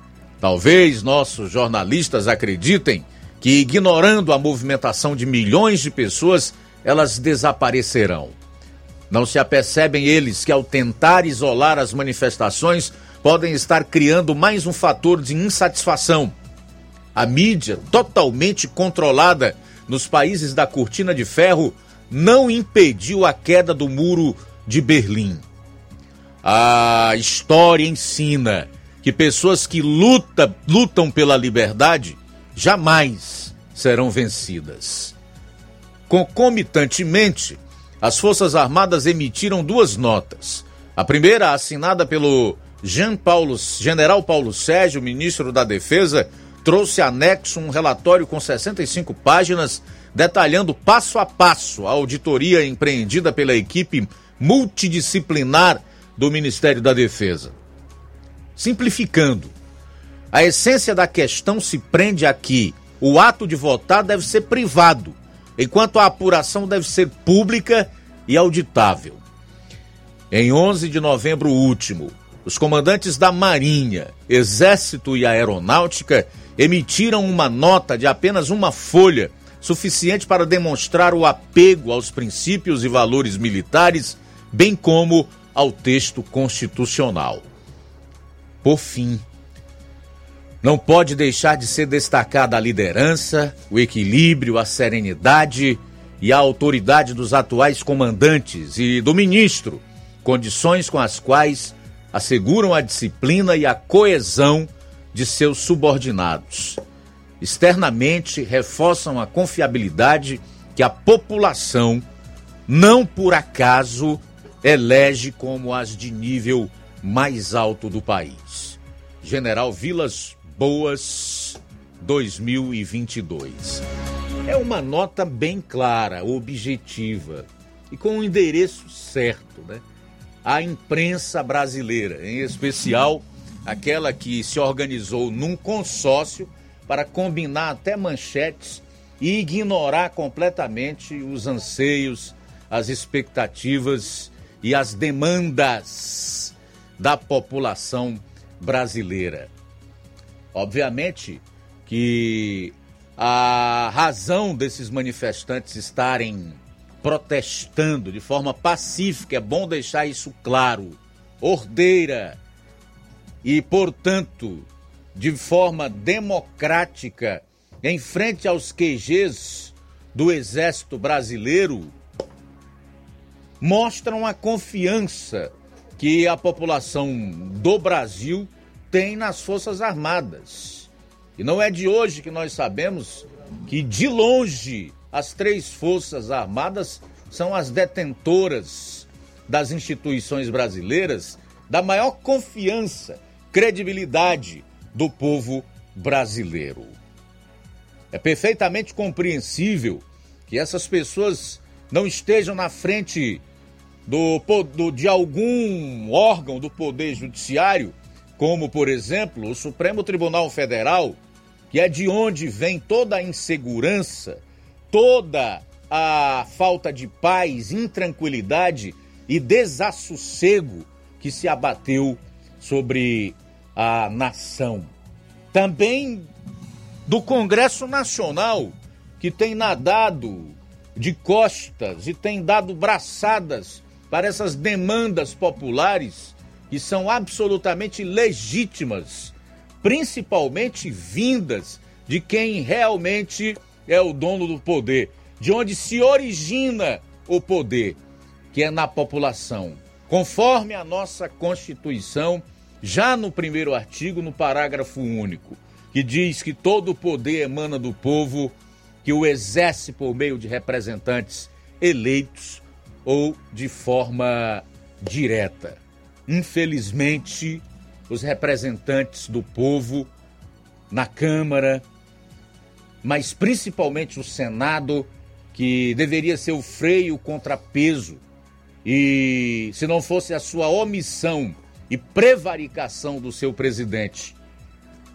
Talvez nossos jornalistas acreditem que, ignorando a movimentação de milhões de pessoas, elas desaparecerão. Não se apercebem eles que, ao tentar isolar as manifestações, podem estar criando mais um fator de insatisfação. A mídia, totalmente controlada nos países da cortina de ferro, não impediu a queda do muro de Berlim. A história ensina que pessoas que luta, lutam pela liberdade jamais serão vencidas. Concomitantemente, as Forças Armadas emitiram duas notas. A primeira, assinada pelo Jean Paulo, General Paulo Sérgio, ministro da Defesa, trouxe anexo um relatório com 65 páginas detalhando passo a passo a auditoria empreendida pela equipe multidisciplinar do Ministério da Defesa. Simplificando, a essência da questão se prende aqui. O ato de votar deve ser privado, enquanto a apuração deve ser pública e auditável. Em 11 de novembro último, os comandantes da Marinha, Exército e Aeronáutica emitiram uma nota de apenas uma folha suficiente para demonstrar o apego aos princípios e valores militares, bem como ao texto constitucional. Por fim, não pode deixar de ser destacada a liderança, o equilíbrio, a serenidade e a autoridade dos atuais comandantes e do ministro, condições com as quais asseguram a disciplina e a coesão de seus subordinados externamente reforçam a confiabilidade que a população, não por acaso, elege como as de nível mais alto do país. General Vilas Boas 2022. É uma nota bem clara, objetiva e com o endereço certo, né? A imprensa brasileira, em especial aquela que se organizou num consórcio para combinar até manchetes e ignorar completamente os anseios, as expectativas e as demandas da população brasileira. Obviamente que a razão desses manifestantes estarem protestando de forma pacífica, é bom deixar isso claro, ordeira e, portanto, de forma democrática em frente aos QGs do Exército Brasileiro mostram a confiança que a população do Brasil tem nas Forças Armadas. E não é de hoje que nós sabemos que, de longe, as três Forças Armadas são as detentoras das instituições brasileiras da maior confiança, credibilidade do povo brasileiro. É perfeitamente compreensível que essas pessoas não estejam na frente do, do, de algum órgão do Poder Judiciário, como, por exemplo, o Supremo Tribunal Federal, que é de onde vem toda a insegurança, toda a falta de paz, intranquilidade e desassossego que se abateu sobre a nação. Também do Congresso Nacional, que tem nadado de costas e tem dado braçadas para essas demandas populares que são absolutamente legítimas, principalmente vindas de quem realmente é o dono do poder, de onde se origina o poder, que é na população. Conforme a nossa Constituição, já no primeiro artigo, no parágrafo único, que diz que todo o poder emana do povo, que o exerce por meio de representantes eleitos ou de forma direta. Infelizmente, os representantes do povo na Câmara, mas principalmente o Senado, que deveria ser o freio, contrapeso, e se não fosse a sua omissão e prevaricação do seu presidente.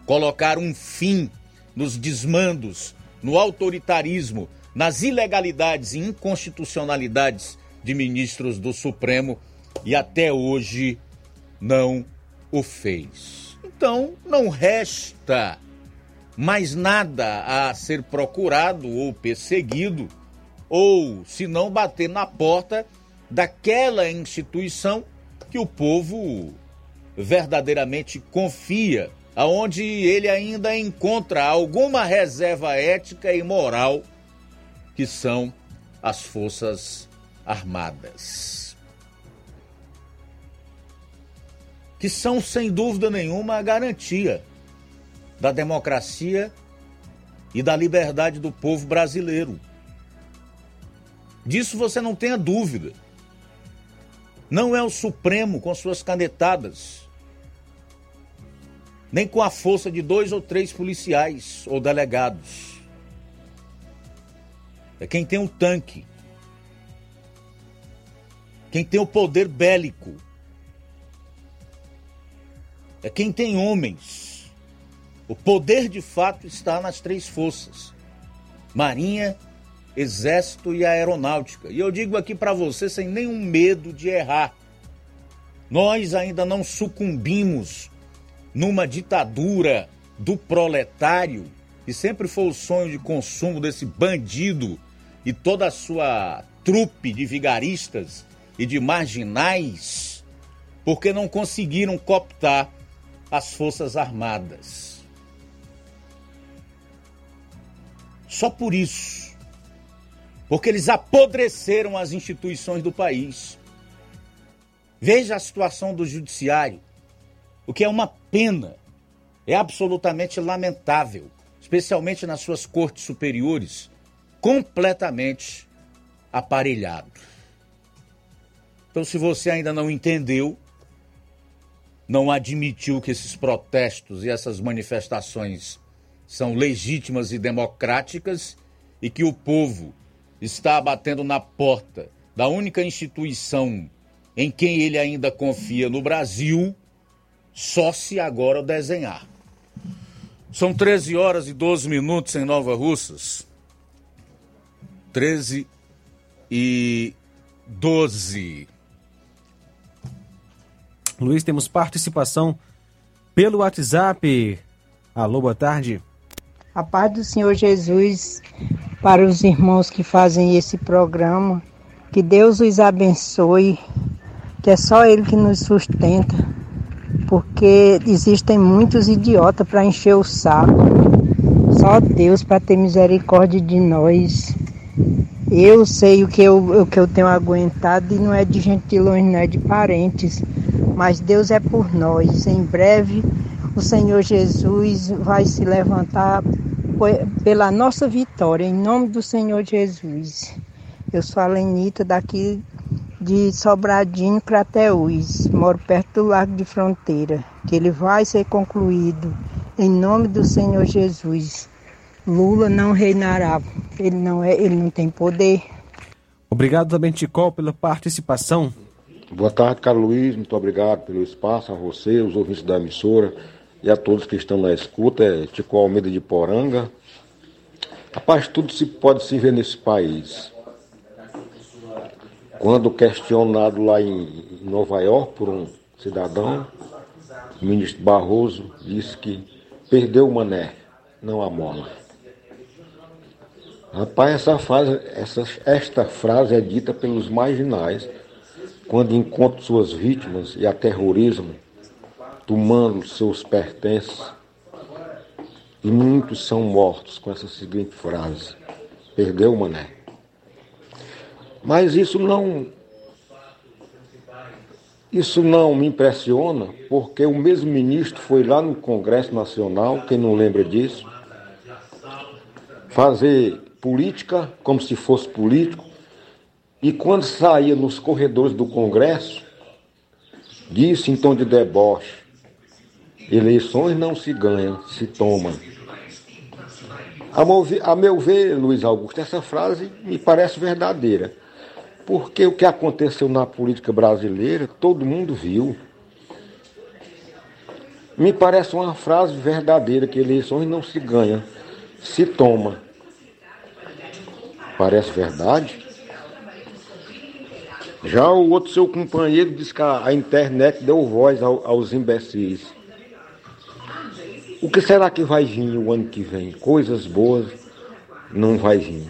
Colocar um fim nos desmandos, no autoritarismo, nas ilegalidades e inconstitucionalidades de ministros do Supremo e até hoje não o fez. Então, não resta mais nada a ser procurado ou perseguido, ou se não bater na porta daquela instituição que o povo verdadeiramente confia, aonde ele ainda encontra alguma reserva ética e moral, que são as Forças Armadas. Que são, sem dúvida nenhuma, a garantia da democracia e da liberdade do povo brasileiro. Disso você não tenha dúvida. Não é o Supremo com suas canetadas, nem com a força de dois ou três policiais ou delegados. É quem tem o tanque, quem tem o poder bélico, é quem tem homens. O poder de fato está nas três forças: Marinha, Exército e Aeronáutica. E eu digo aqui para você sem nenhum medo de errar. Nós ainda não sucumbimos numa ditadura do proletário, que sempre foi o sonho de consumo desse bandido e toda a sua trupe de vigaristas e de marginais, porque não conseguiram cooptar as Forças Armadas. Só por isso porque eles apodreceram as instituições do país. Veja a situação do judiciário, o que é uma pena, é absolutamente lamentável, especialmente nas suas cortes superiores, completamente aparelhado. Então, se você ainda não entendeu, não admitiu que esses protestos e essas manifestações são legítimas e democráticas e que o povo está batendo na porta da única instituição em quem ele ainda confia no Brasil, só se agora desenhar. São 13 horas e 12 minutos em Nova Russas. 13 e 12. Luiz, temos participação pelo WhatsApp. Alô, boa tarde. A paz do Senhor Jesus para os irmãos que fazem esse programa. Que Deus os abençoe, que é só Ele que nos sustenta, porque existem muitos idiotas para encher o saco. Só Deus para ter misericórdia de nós. Eu sei o que eu, o que eu tenho aguentado e não é de gente de longe, não é de parentes. Mas Deus é por nós. Em breve o Senhor Jesus vai se levantar pela nossa vitória, em nome do Senhor Jesus. Eu sou a Lenita daqui de Sobradinho, Crateús, moro perto do Lago de Fronteira, que ele vai ser concluído em nome do Senhor Jesus. Lula não reinará, ele não é, ele não tem poder. Obrigado também, Ticol, pela participação. Boa tarde, Carlos Luiz, muito obrigado pelo espaço, a você, os ouvintes da emissora e a todos que estão na escuta, é Tico Almeida de Poranga. Rapaz, tudo se pode se ver nesse país. Quando questionado lá em Nova York por um cidadão, o ministro Barroso disse que perdeu o mané, não a mola. Rapaz, essa frase, essa, esta frase é dita pelos marginais quando encontram suas vítimas e a terrorismo tomando seus pertences, e muitos são mortos com essa seguinte frase: Perdeu, mané. Mas isso não. Isso não me impressiona, porque o mesmo ministro foi lá no Congresso Nacional, quem não lembra disso, fazer política como se fosse político, e quando saía nos corredores do Congresso, disse em tom de deboche: Eleições não se ganham, se tomam. A meu ver, Luiz Augusto, essa frase me parece verdadeira. Porque o que aconteceu na política brasileira, todo mundo viu. Me parece uma frase verdadeira que eleições não se ganha, se toma. Parece verdade? Já o outro seu companheiro diz que a, internet deu voz ao, aos imbecis. O que será que vai vir o ano que vem? Coisas boas não vai vir.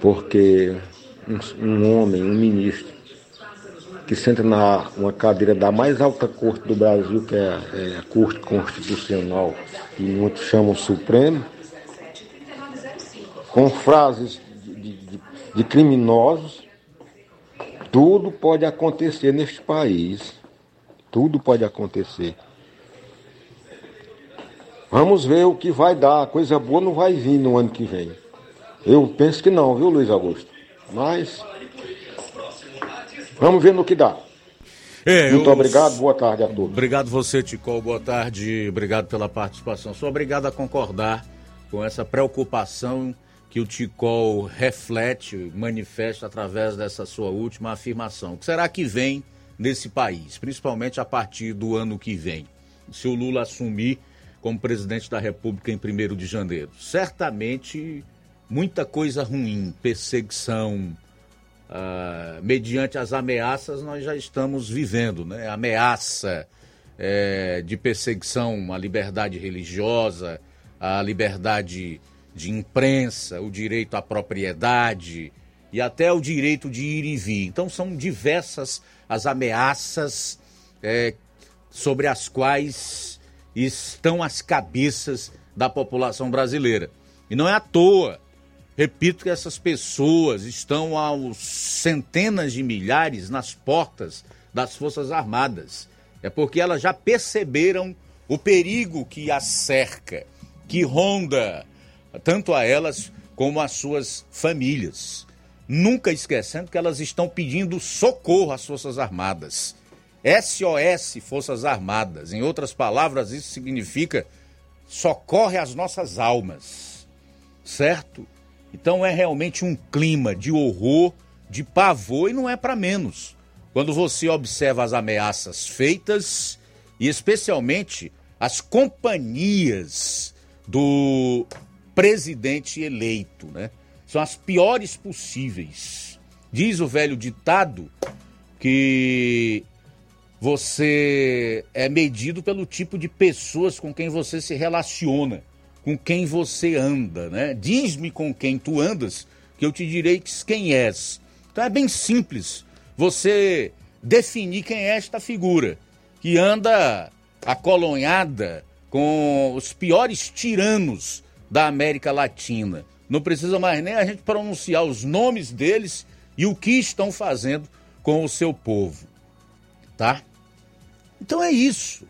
Porque um, um homem, um ministro, que senta na uma cadeira da mais alta corte do Brasil, que é, é a Corte Constitucional, que muitos chamam Supremo, com frases de, de, de criminosos, tudo pode acontecer neste país. Tudo pode acontecer. Vamos ver o que vai dar. Coisa boa não vai vir no ano que vem. Eu penso que não, viu, Luiz Augusto? Mas vamos ver no que dá. É, Muito eu- obrigado, boa tarde a todos. Obrigado você, Ticol. Boa tarde. Obrigado pela participação. Sou obrigado a concordar com essa preocupação que o Ticol reflete, manifesta através dessa sua última afirmação. O que será que vem nesse país, principalmente a partir do ano que vem? Se o Lula assumir como presidente da República em 1 de janeiro. Certamente muita coisa ruim, perseguição, ah, mediante as ameaças nós já estamos vivendo, né? Ameaça eh, de perseguição à liberdade religiosa, à liberdade de imprensa, o direito à propriedade e até o direito de ir e vir. Então são diversas as ameaças eh, sobre as quais estão as cabeças da população brasileira. E não é à toa Repito que essas pessoas estão aos centenas de milhares nas portas das Forças Armadas. É porque elas já perceberam o perigo que as cerca, que ronda tanto a elas como às suas famílias. Nunca esquecendo que elas estão pedindo socorro às Forças Armadas. SOS Forças Armadas. Em outras palavras, isso significa socorre as nossas almas. Certo? Então é realmente um clima de horror, de pavor e não é para menos. Quando você observa as ameaças feitas e especialmente as companhias do presidente eleito, né? São as piores possíveis. Diz o velho ditado que você é medido pelo tipo de pessoas com quem você se relaciona com quem você anda, né? Diz-me com quem tu andas, que eu te direi quem és. Então é bem simples você definir quem é esta figura que anda acolonhada com os piores tiranos da América Latina. Não precisa mais nem a gente pronunciar os nomes deles e o que estão fazendo com o seu povo, tá? Então é isso.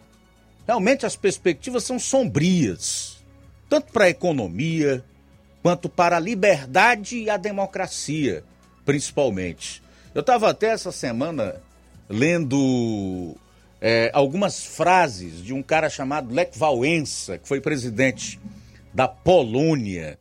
Realmente as perspectivas são sombrias tanto para a economia quanto para a liberdade e a democracia, principalmente. Eu estava até essa semana lendo é, algumas frases de um cara chamado Lech Wałęsa, que foi presidente da Polônia,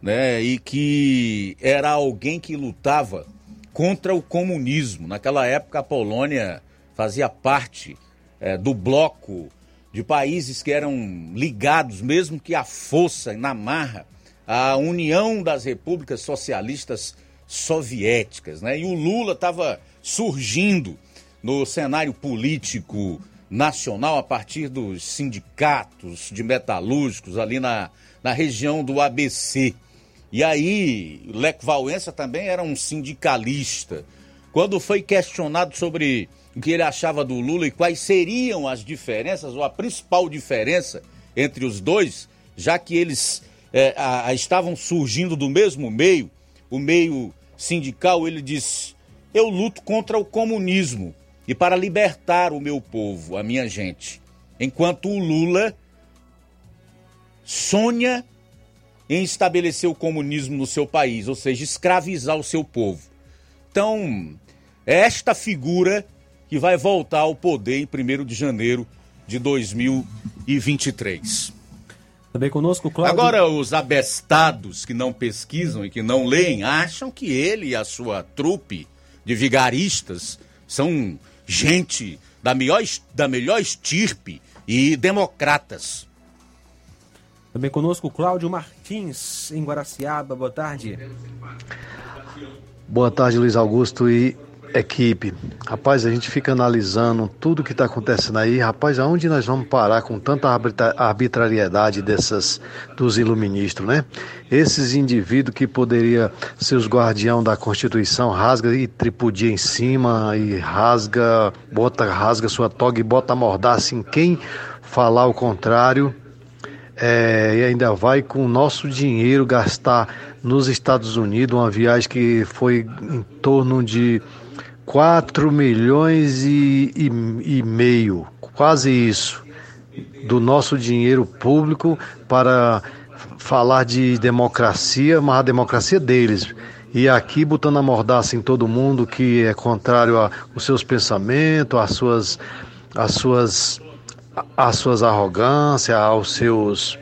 né, e que era alguém que lutava contra o comunismo. Naquela época, a Polônia fazia parte é, do bloco de países que eram ligados, mesmo que à força, na marra, à União das Repúblicas Socialistas Soviéticas. Né? E o Lula estava surgindo no cenário político nacional a partir dos sindicatos de metalúrgicos ali na, na região do ABC. E aí, Lech Wałęsa também era um sindicalista. Quando foi questionado sobre o que ele achava do Lula e quais seriam as diferenças, ou a principal diferença entre os dois, já que eles é, a, a, estavam surgindo do mesmo meio, o meio sindical, ele diz: Eu luto contra o comunismo e para libertar o meu povo, a minha gente. Enquanto o Lula sonha em estabelecer o comunismo no seu país, ou seja, escravizar o seu povo. Então, esta figura que vai voltar ao poder em 1 de janeiro de 2023. Também conosco, Cláudio. Agora, os abestados que não pesquisam e que não leem acham que ele e a sua trupe de vigaristas são gente da melhor, da melhor estirpe e democratas. Também conosco Cláudio Martins, em Guaraciaba. Boa tarde. Boa tarde, Luiz Augusto e equipe. Rapaz, a gente fica analisando tudo que está acontecendo aí. Rapaz, aonde nós vamos parar com tanta arbitrariedade dessas dos iluministas, né? Esses indivíduos que poderia ser os guardião da Constituição rasga e tripudia em cima e rasga, bota, rasga sua toga e bota mordaça em quem falar o contrário. É, e ainda vai com o nosso dinheiro gastar nos Estados Unidos uma viagem que foi em torno de 4 milhões e, e, e meio, quase isso, do nosso dinheiro público para falar de democracia, mas a democracia deles. E aqui botando a mordaça em todo mundo que é contrário aos seus pensamentos, às suas, às suas, às suas arrogâncias, aos seus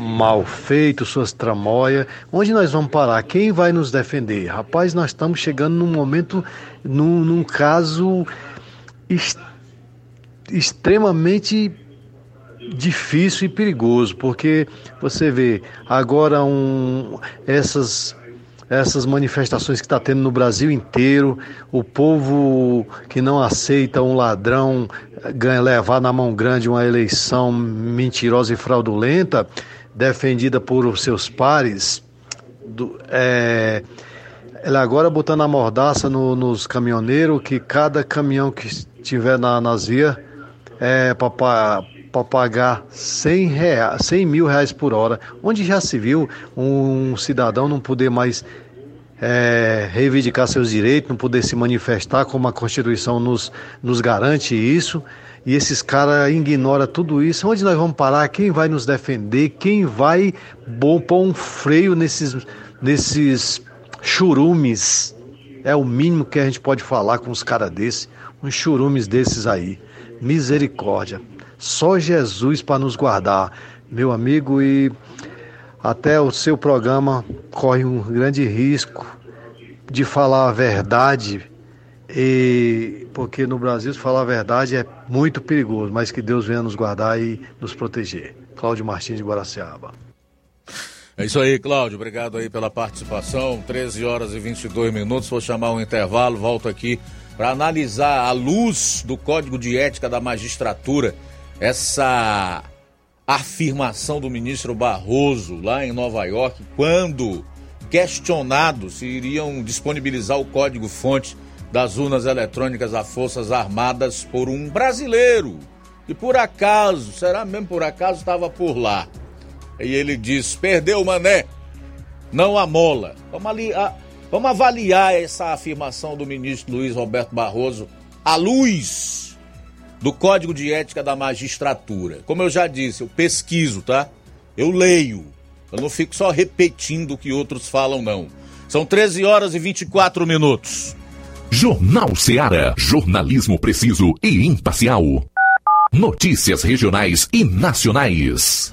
mal feitos, suas tramóias. Onde nós vamos parar? Quem vai nos defender? Rapaz, nós estamos chegando num momento num, num caso est extremamente difícil e perigoso, porque você vê agora um, essas essas manifestações que está tendo no Brasil inteiro, o povo que não aceita um ladrão ganha, levar na mão grande uma eleição mentirosa e fraudulenta, defendida por seus pares, do, é, ela agora botando a mordaça no, nos caminhoneiros, que cada caminhão que estiver na, nas vias é para pagar 100, reais, 100 mil reais por hora. Onde já se viu um cidadão não poder mais é, reivindicar seus direitos, não poder se manifestar como a Constituição nos, nos garante isso. E esses caras ignoram tudo isso. Onde nós vamos parar? Quem vai nos defender? Quem vai pôr um freio nesses, nesses churumes. É o mínimo que a gente pode falar com os caras desses, uns churumes desses aí. Misericórdia. Só Jesus para nos guardar, meu amigo, e até o seu programa corre um grande risco de falar a verdade, e porque no Brasil falar a verdade é muito perigoso, mas que Deus venha nos guardar e nos proteger. Cláudio Martins de Guaraciaba. É isso aí, Cláudio. Obrigado aí pela participação. 13 horas e 22 minutos. Vou chamar um intervalo. Volto aqui para analisar à luz do Código de Ética da Magistratura essa afirmação do ministro Barroso lá em Nova York, quando questionado se iriam disponibilizar o código-fonte das urnas eletrônicas a Forças Armadas por um brasileiro que por acaso, será mesmo por acaso, estava por lá. E ele diz: perdeu o mané, não a mola. Vamos, ali, a, vamos avaliar essa afirmação do ministro Luiz Roberto Barroso à luz do Código de Ética da Magistratura. Como eu já disse, eu pesquiso, tá? Eu leio. Eu não fico só repetindo o que outros falam, não. São 13 horas e 24 minutos. Jornal Seara. Jornalismo preciso e imparcial. Notícias regionais e nacionais.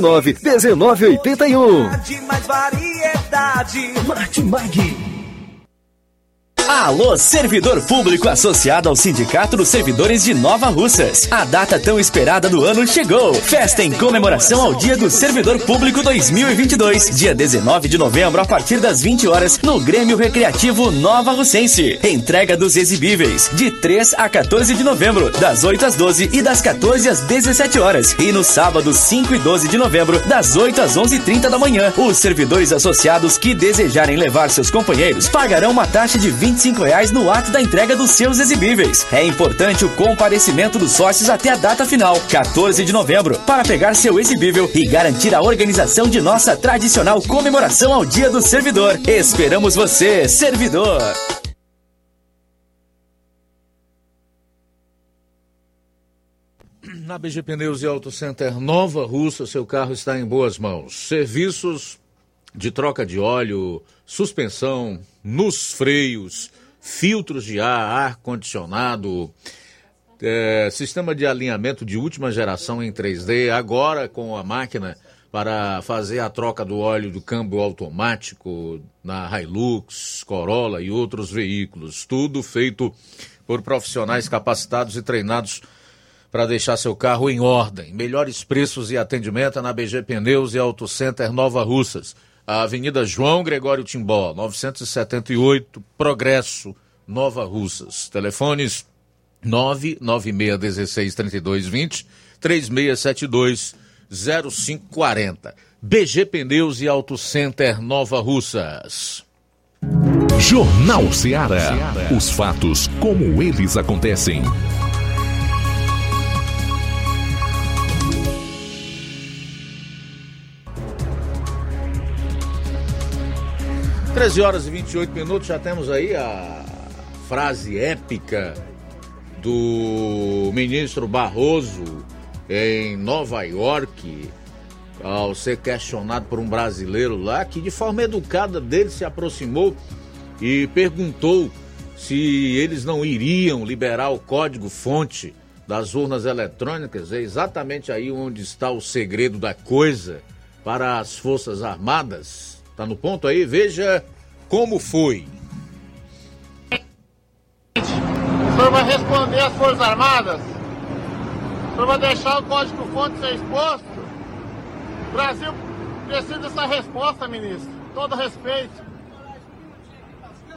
1981. De mais variedade. Martimag. Alô, servidor público associado ao Sindicato dos Servidores de Nova Russas. A data tão esperada do ano chegou. Festa em comemoração ao Dia do Servidor Público 2022, dia 19 de novembro, a partir das 20 horas, no Grêmio Recreativo Nova Russense. Entrega dos exibíveis, de 3 a 14 de novembro, das 8 às 12 e das 14 às 17 horas. E no sábado, 5 e 12 de novembro, das 8 às 11h30 da manhã. Os servidores associados que desejarem levar seus companheiros pagarão uma taxa de 25 reais no ato da entrega dos seus exibíveis. É importante o comparecimento dos sócios até a data final, 14 de novembro, para pegar seu exibível e garantir a organização de nossa tradicional comemoração ao Dia do Servidor. Esperamos você, servidor! Na BG Pneus e Auto Center Nova Russa, seu carro está em boas mãos. Serviços de troca de óleo, suspensão, nos freios, filtros de ar, ar-condicionado, é, sistema de alinhamento de última geração em 3D, agora com a máquina para fazer a troca do óleo do câmbio automático na Hilux, Corolla e outros veículos. Tudo feito por profissionais capacitados e treinados para deixar seu carro em ordem. Melhores preços e atendimento na BG Pneus e Auto Center Nova Russas. A Avenida João Gregório Timbó, 978, Progresso, Nova Russas. Telefones 996163220, 3672 0540. BG Pneus e Auto Center Nova Russas. Jornal Ceará. Os fatos como eles acontecem. 13 horas e 28 minutos, já temos aí a frase épica do ministro Barroso em Nova York, ao ser questionado por um brasileiro lá, que de forma educada dele se aproximou e perguntou se eles não iriam liberar o código-fonte das urnas eletrônicas. É exatamente aí onde está o segredo da coisa para as Forças Armadas. Tá no ponto aí? Veja como foi. O senhor vai responder às Forças Armadas? O senhor vai deixar o código-fonte ser exposto? O Brasil precisa dessa resposta, ministro. Todo respeito.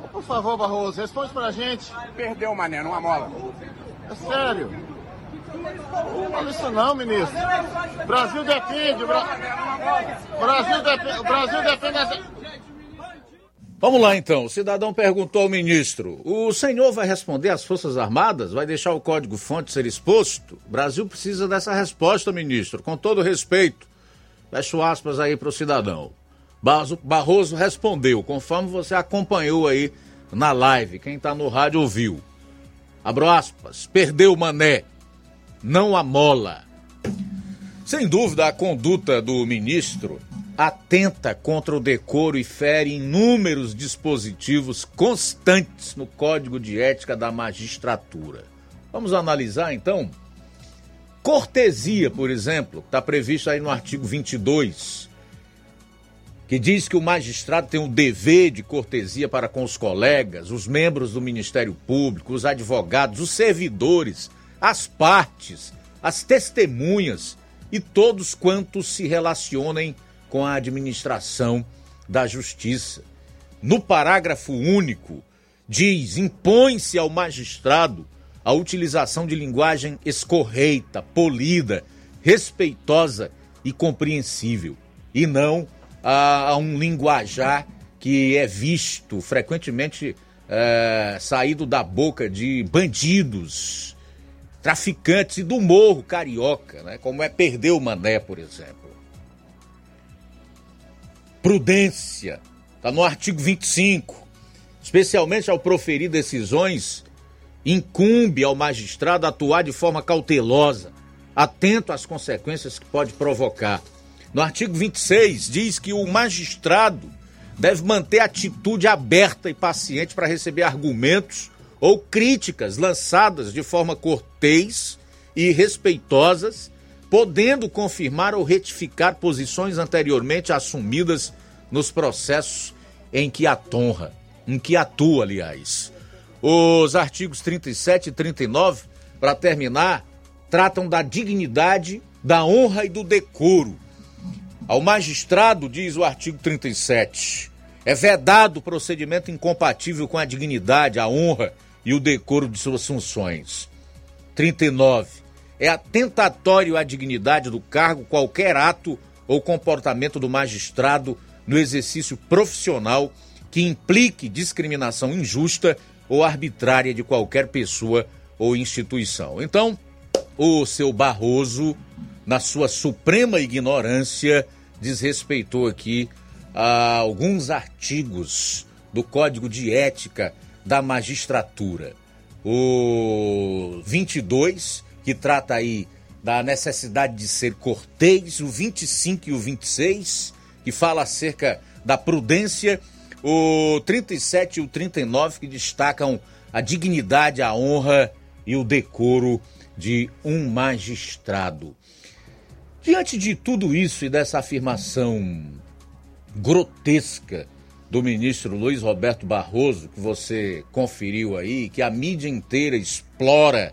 Por favor, Barroso, responde pra gente. Perdeu, mané, numa mola. É sério. Não fala isso não, ministro. Brasil depende. O Bra... Brasil, depende, o Brasil depende dessa... Vamos lá então. O cidadão perguntou ao ministro: o senhor vai responder às Forças Armadas? Vai deixar o código-fonte ser exposto? O Brasil precisa dessa resposta, ministro, com todo respeito. Fecho aspas aí para o cidadão. Barroso respondeu, conforme você acompanhou aí na live. Quem está no rádio ouviu. Abro aspas. Perdeu o mané. Não amola. Sem dúvida, a conduta do ministro atenta contra o decoro e fere inúmeros dispositivos constantes no Código de Ética da Magistratura. Vamos analisar então? Cortesia, por exemplo, está previsto aí no artigo 22, que diz que o magistrado tem o dever de cortesia para com os colegas, os membros do Ministério Público, os advogados, os servidores, as partes, as testemunhas e todos quantos se relacionem com a administração da justiça. No parágrafo único, diz: impõe-se ao magistrado a utilização de linguagem escorreita, polida, respeitosa e compreensível, e não a, a um linguajar que é visto frequentemente é, saído da boca de bandidos, traficantes e do morro carioca, né? como é perder o mané, por exemplo. Prudência, está no artigo 25. Especialmente ao proferir decisões, incumbe ao magistrado atuar de forma cautelosa, atento às consequências que pode provocar. No artigo 26, diz que o magistrado deve manter atitude aberta e paciente para receber argumentos ou críticas lançadas de forma cortês e respeitosas, podendo confirmar ou retificar posições anteriormente assumidas nos processos em que atonra, em que atua, aliás. Os artigos 37 e 39, para terminar, tratam da dignidade, da honra e do decoro. Ao magistrado, diz o artigo 37, é vedado procedimento incompatível com a dignidade, a honra e o decoro de suas funções. 39. É atentatório à dignidade do cargo qualquer ato ou comportamento do magistrado no exercício profissional que implique discriminação injusta ou arbitrária de qualquer pessoa ou instituição. Então, o seu Barroso, na sua suprema ignorância, desrespeitou aqui ah, alguns artigos do Código de Ética da Magistratura. O 22, que trata aí da necessidade de ser cortês, o 25 e o 26, que fala acerca da prudência, o 37 e o 39, que destacam a dignidade, a honra e o decoro de um magistrado. Diante de tudo isso e dessa afirmação grotesca do ministro Luiz Roberto Barroso, que você conferiu aí, que a mídia inteira explora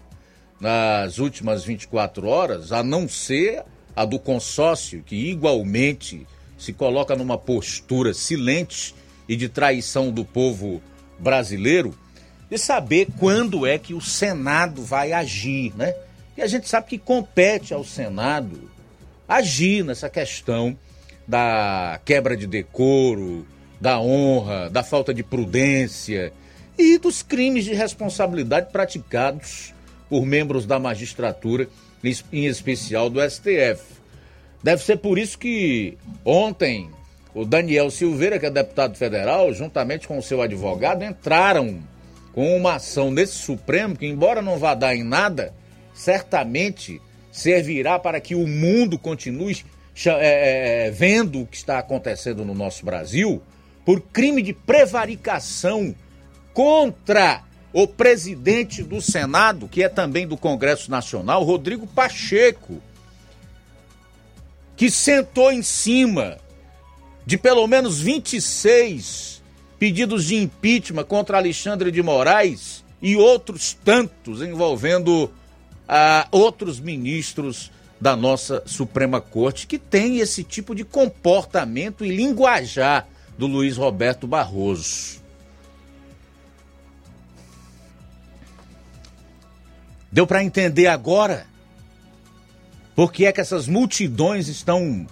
nas últimas 24 horas, a não ser a do consórcio, que igualmente se coloca numa postura silente e de traição do povo brasileiro, de saber quando é que o Senado vai agir, né? E a gente sabe que compete ao Senado agir nessa questão da quebra de decoro, da honra, da falta de prudência e dos crimes de responsabilidade praticados por membros da magistratura, em especial do STF. Deve ser por isso que ontem o Daniel Silveira, que é deputado federal, juntamente com o seu advogado, entraram com uma ação nesse Supremo que, embora não vá dar em nada, certamente servirá para que o mundo continue é, é, vendo o que está acontecendo no nosso Brasil por crime de prevaricação contra o presidente do Senado, que é também do Congresso Nacional, Rodrigo Pacheco, que sentou em cima de pelo menos 26 pedidos de impeachment contra Alexandre de Moraes e outros tantos envolvendo ah, outros ministros da nossa Suprema Corte que tem esse tipo de comportamento e linguajar do Luiz Roberto Barroso. Deu para entender agora por que é que essas multidões estão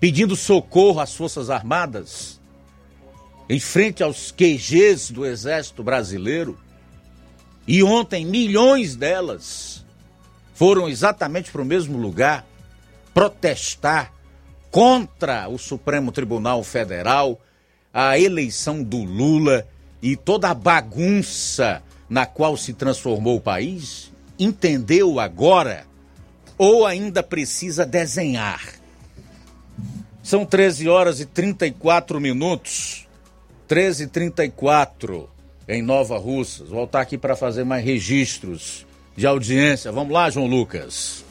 pedindo socorro às Forças Armadas em frente aos QGs do Exército Brasileiro? E ontem milhões delas foram exatamente para o mesmo lugar protestar contra o Supremo Tribunal Federal, a eleição do Lula e toda a bagunça na qual se transformou o país? Entendeu agora? Ou ainda precisa desenhar? São 13 horas e 34 minutos. 13 e 34 em Nova Russas. Voltar aqui para fazer mais registros de audiência. Vamos lá, João Lucas.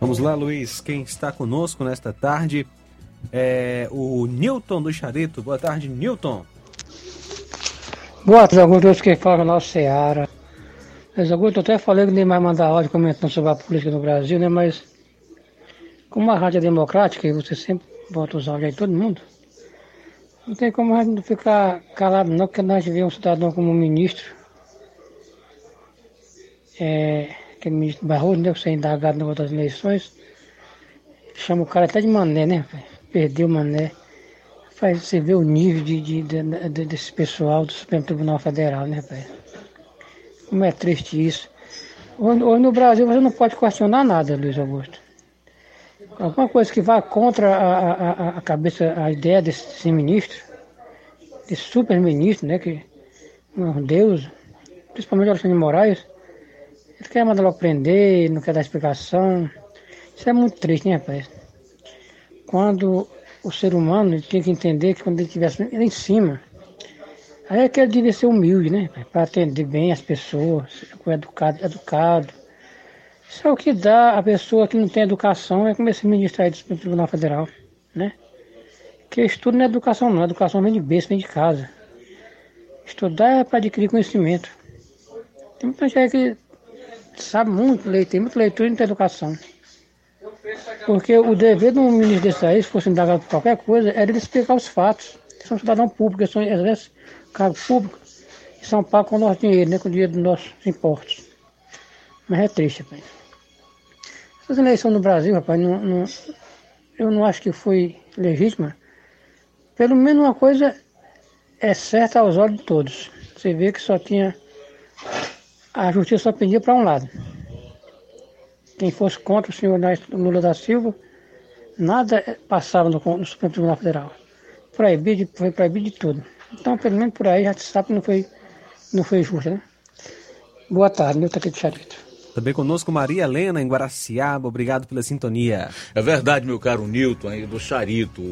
Vamos lá, Luiz. Quem está conosco nesta tarde é o Newton do Charito. Boa tarde, Newton. Boa tarde, Augusto. Quem fala é nosso Seara. Mas, Augusto, eu até falei que nem mais mandar áudio comentando sobre a política no Brasil, né? Mas, como a rádio é democrática e você sempre bota os áudios aí, todo mundo, Não tem como a gente ficar calado não, porque nós vemos um cidadão como ministro. É, aquele ministro Barroso, né, você indagado nas outras eleições. Chama o cara até de mané, né? Perdeu o mané. Faz você ver o nível de, de, de, de, desse pessoal do Supremo Tribunal Federal, né, rapaz? Como é triste isso. Hoje, no Brasil você não pode questionar nada, Luiz Augusto. Alguma coisa que vá contra a, a, a cabeça, a ideia desse, desse ministro, desse super ministro, né? Que um Deus, principalmente Alexandre de Moraes, ele quer mandar logo prender, não quer dar explicação. Isso é muito triste, né, rapaz? Quando o ser humano tinha que entender que quando ele estivesse em cima, aí é que ele devia ser humilde, né? Para atender bem as pessoas, educado, educado isso é o que dá a pessoa que não tem educação, é como esse ministro aí do Tribunal Federal, né? Que estudo não é educação não, educação vem de berço, vem de casa. Estudar é para adquirir conhecimento. Tem muita gente que sabe muito ler, tem muita leitura e tem educação. Porque o dever de um ministro desse aí, se fosse indagado por qualquer coisa, era ele explicar os fatos. São cidadão público, eles são, vezes, cargo público, e são pagos com o nosso dinheiro, né, com o dinheiro dos nossos impostos. Mas é triste, rapaz. Essas eleições no Brasil, rapaz, não, não, eu não acho que foi legítima. Pelo menos uma coisa é certa aos olhos de todos. Você vê que só tinha. A justiça só pendia para um lado. Quem fosse contra o senhor Lula da Silva, nada passava no, no Supremo Tribunal Federal. Proibido, foi proibido de tudo. Então, pelo menos por aí já se sabe que não foi, não foi justo, né? Boa tarde, meu aqui de Charito. Também conosco Maria Helena em Guaraciaba, obrigado pela sintonia. É verdade, meu caro Nilton, aí do Charito.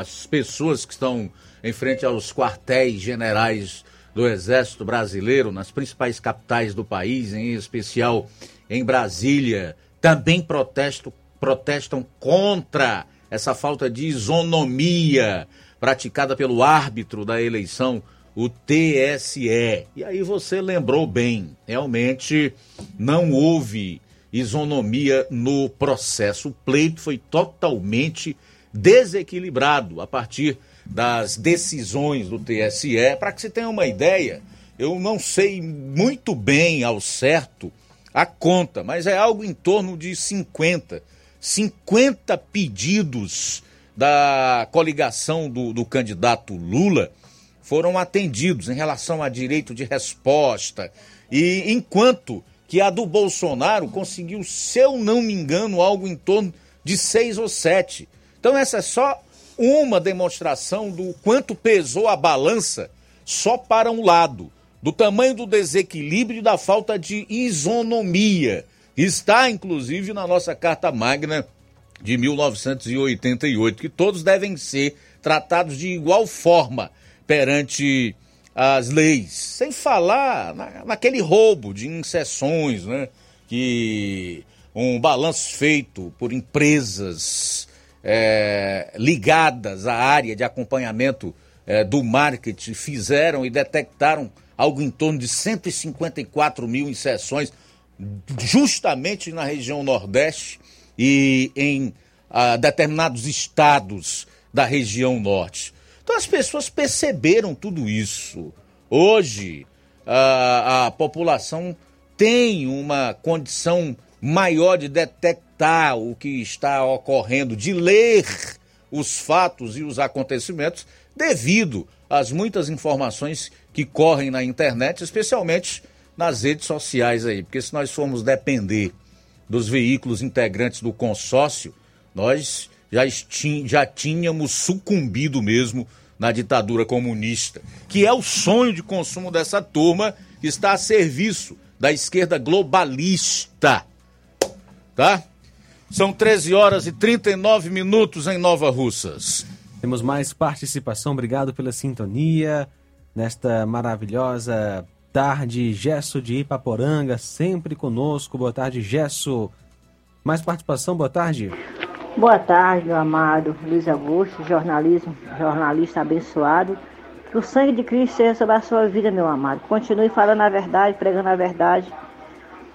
As pessoas que estão em frente aos quartéis generais do Exército Brasileiro, nas principais capitais do país, em especial em Brasília, também protesto, protestam contra essa falta de isonomia praticada pelo árbitro da eleição o TSE. E aí você lembrou bem, realmente não houve isonomia no processo. O pleito foi totalmente desequilibrado a partir das decisões do TSE. Para que você tenha uma ideia, eu não sei muito bem ao certo a conta, mas é algo em torno de 50, 50 pedidos da coligação do, do candidato Lula foram atendidos em relação a direito de resposta. E enquanto que a do Bolsonaro conseguiu, se eu não me engano, algo em torno de seis ou sete. Então essa é só uma demonstração do quanto pesou a balança só para um lado, do tamanho do desequilíbrio e da falta de isonomia. Está inclusive na nossa Carta Magna de 1988, que todos devem ser tratados de igual forma perante as leis. Sem falar na, naquele roubo de inserções, né? Que um balanço feito por empresas é, ligadas à área de acompanhamento é, do marketing fizeram e detectaram algo em torno de 154 mil inserções justamente na região Nordeste e em ah, determinados estados da região Norte. Então as pessoas perceberam tudo isso. Hoje a, a população tem uma condição maior de detectar o que está ocorrendo, de ler os fatos e os acontecimentos devido às muitas informações que correm na internet, especialmente nas redes sociais aí, porque se nós formos depender dos veículos integrantes do consórcio, nós já, já tínhamos sucumbido mesmo na ditadura comunista, que é o sonho de consumo dessa turma que está a serviço da esquerda globalista. Tá? São 13 horas e 39 minutos em Nova Russas. Temos mais participação, obrigado pela sintonia nesta maravilhosa tarde. Gesso de Ipaporanga, sempre conosco. Boa tarde, Gesso. Mais participação, boa tarde. Boa tarde, meu amado Luiz Augusto, jornalismo, jornalista abençoado. Que o sangue de Cristo seja sobre a sua vida, meu amado. Continue falando a verdade, pregando a verdade.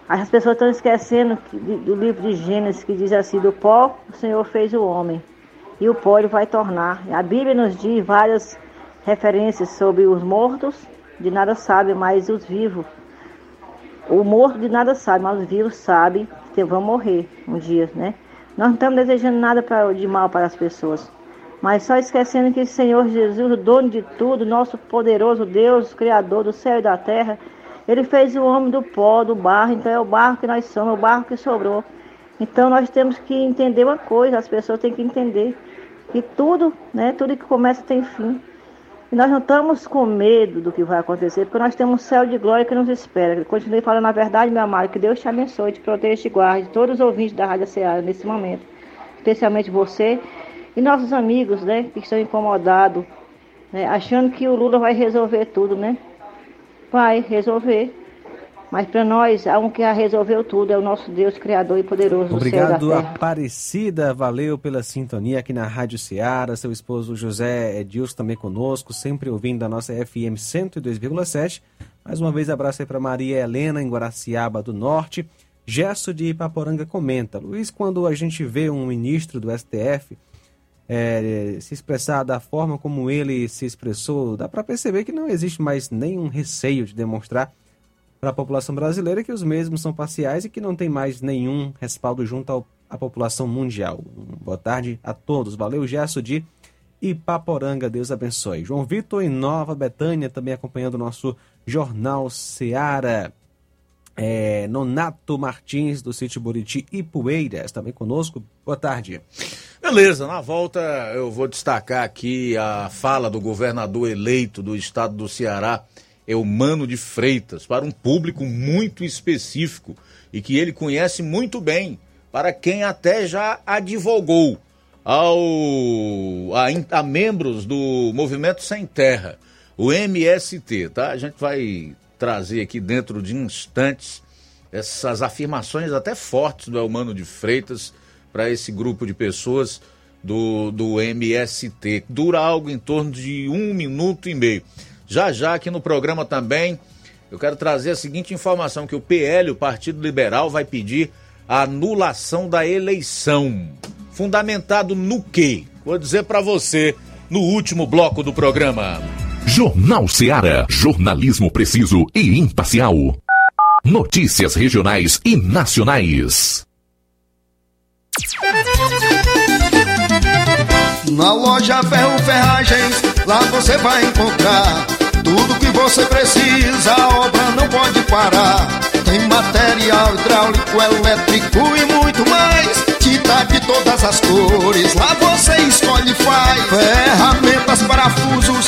As pessoas estão esquecendo do livro de Gênesis que diz assim: do pó o Senhor fez o homem e o pó ele vai tornar. A Bíblia nos diz várias referências sobre os mortos, de nada sabe, mas os vivos. O morto de nada sabe, mas os vivos sabem que vão morrer um dia, né? Nós não estamos desejando nada de mal para as pessoas, mas só esquecendo que o Senhor Jesus, o dono de tudo, nosso poderoso Deus, Criador do céu e da terra, ele fez o homem do pó, do barro, então é o barro que nós somos, é o barro que sobrou. Então nós temos que entender uma coisa, as pessoas têm que entender que tudo, né, tudo que começa tem fim. E nós não estamos com medo do que vai acontecer, porque nós temos um céu de glória que nos espera. Continue falando a verdade, meu amado, que Deus te abençoe, te proteja e te guarde, todos os ouvintes da Rádio Ceará nesse momento, especialmente você e nossos amigos, né, que estão incomodados, né, achando que o Lula vai resolver tudo, né? Vai resolver. Mas para nós, há um que resolveu tudo, é o nosso Deus Criador e Poderoso Obrigado, do céu da terra. Aparecida. Valeu pela sintonia aqui na Rádio Ceará. Seu esposo José Edilson também conosco, sempre ouvindo a nossa FM 102,7. Mais uma vez, abraço aí para Maria Helena, em Guaraciaba do Norte. Gesto de Ipaporanga comenta: Luiz, quando a gente vê um ministro do STF é, se expressar da forma como ele se expressou, dá para perceber que não existe mais nenhum receio de demonstrar para a população brasileira que os mesmos são parciais e que não tem mais nenhum respaldo junto ao, à população mundial. Boa tarde a todos. Valeu, Gesso de Ipaporanga. Deus abençoe. João Vitor em Nova Betânia também acompanhando o nosso Jornal Seara. É, Nonato Martins, do sítio Buriti e Poeiras, também conosco. Boa tarde. Beleza, na volta eu vou destacar aqui a fala do governador eleito do estado do Ceará, Eumano de Freitas, para um público muito específico e que ele conhece muito bem, para quem até já advogou ao, a, a membros do Movimento Sem Terra, o MST, tá? A gente vai trazer aqui dentro de instantes essas afirmações até fortes do Elmano de Freitas para esse grupo de pessoas do, do MST. Dura algo em torno de um minuto e meio. Já já aqui no programa também, eu quero trazer a seguinte informação: que o PL, o Partido Liberal, vai pedir a anulação da eleição. Fundamentado no quê? Vou dizer para você no último bloco do programa. Jornal Seara. Jornalismo preciso e imparcial. Notícias regionais e nacionais. Na loja Ferro Ferragens, lá você vai encontrar tudo que você precisa, a obra não pode parar. Tem material hidráulico, elétrico e muito mais. Tinta de todas as cores, lá você escolhe e faz. Ferramentas, parafusos,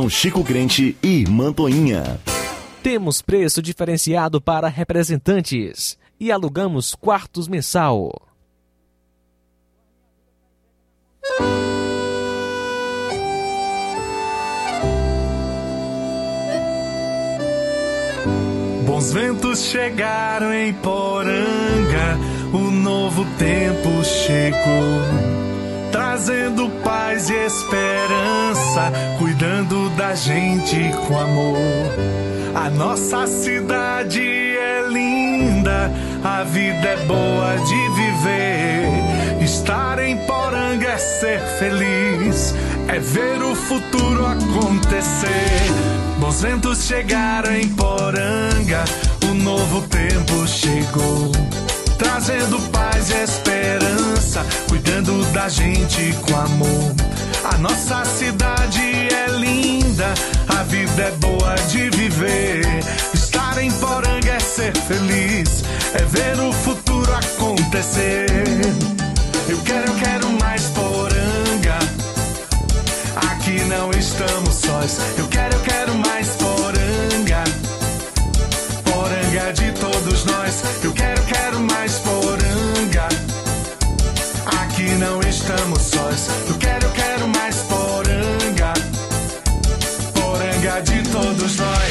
Chico Crente e Mantoinha. Temos preço diferenciado para representantes e alugamos quartos mensal. Bons ventos chegaram em Poranga, o novo tempo chegou, trazendo paz e esperança, cuidando da gente com amor. A nossa cidade é linda, a vida é boa de viver. Estar em Poranga é ser feliz, é ver o futuro acontecer. Bons ventos chegaram em Poranga, o novo tempo chegou. Trazendo paz e esperança, cuidando da gente com amor. A nossa cidade é linda, a vida é boa de viver. ser feliz, é ver o futuro acontecer. Eu quero, eu quero mais poranga. Aqui não estamos sós. Eu quero, eu quero mais poranga. Poranga de todos nós. Eu estamos sós. Eu quero, eu quero mais poranga. Poranga de todos nós.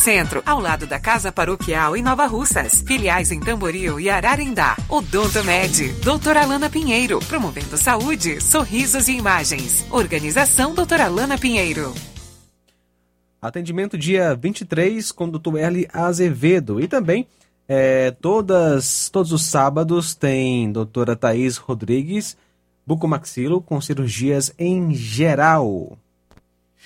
Centro, ao lado da Casa Paroquial em Nova Russas. Filiais em Tamboril e Ararindá. Odonto Med, doutora Alana Pinheiro, promovendo saúde, sorrisos e imagens. Organização doutora Alana Pinheiro. Atendimento dia 23 com o Dr. L. Azevedo. E também, é, todas, todos os sábados, tem doutora Thaís Rodrigues, bucomaxilo, com cirurgias em geral.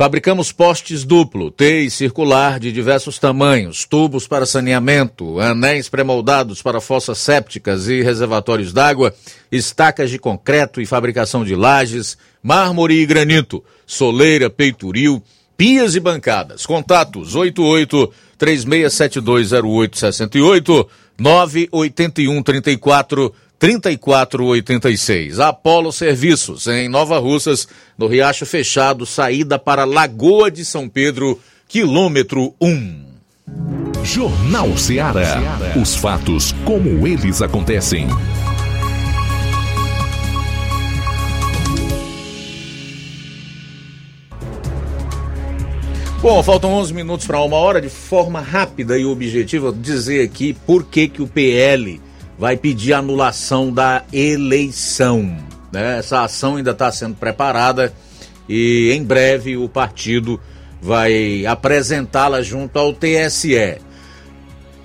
Fabricamos postes duplo, T e circular de diversos tamanhos, tubos para saneamento, anéis pré-moldados para fossas sépticas e reservatórios d'água, estacas de concreto e fabricação de lajes, mármore e granito, soleira, peitoril, pias e bancadas. Contatos 88 36720868 981 34 3486. Apolo Serviços, em Nova Russas, no Riacho Fechado, saída para Lagoa de São Pedro, quilômetro 1. Jornal Ceará. Os fatos como eles acontecem. Bom, faltam 11 minutos para uma hora. De forma rápida e objetiva, dizer aqui por que, que o PL vai pedir anulação da eleição. Né? Essa ação ainda está sendo preparada e em breve o partido vai apresentá-la junto ao TSE.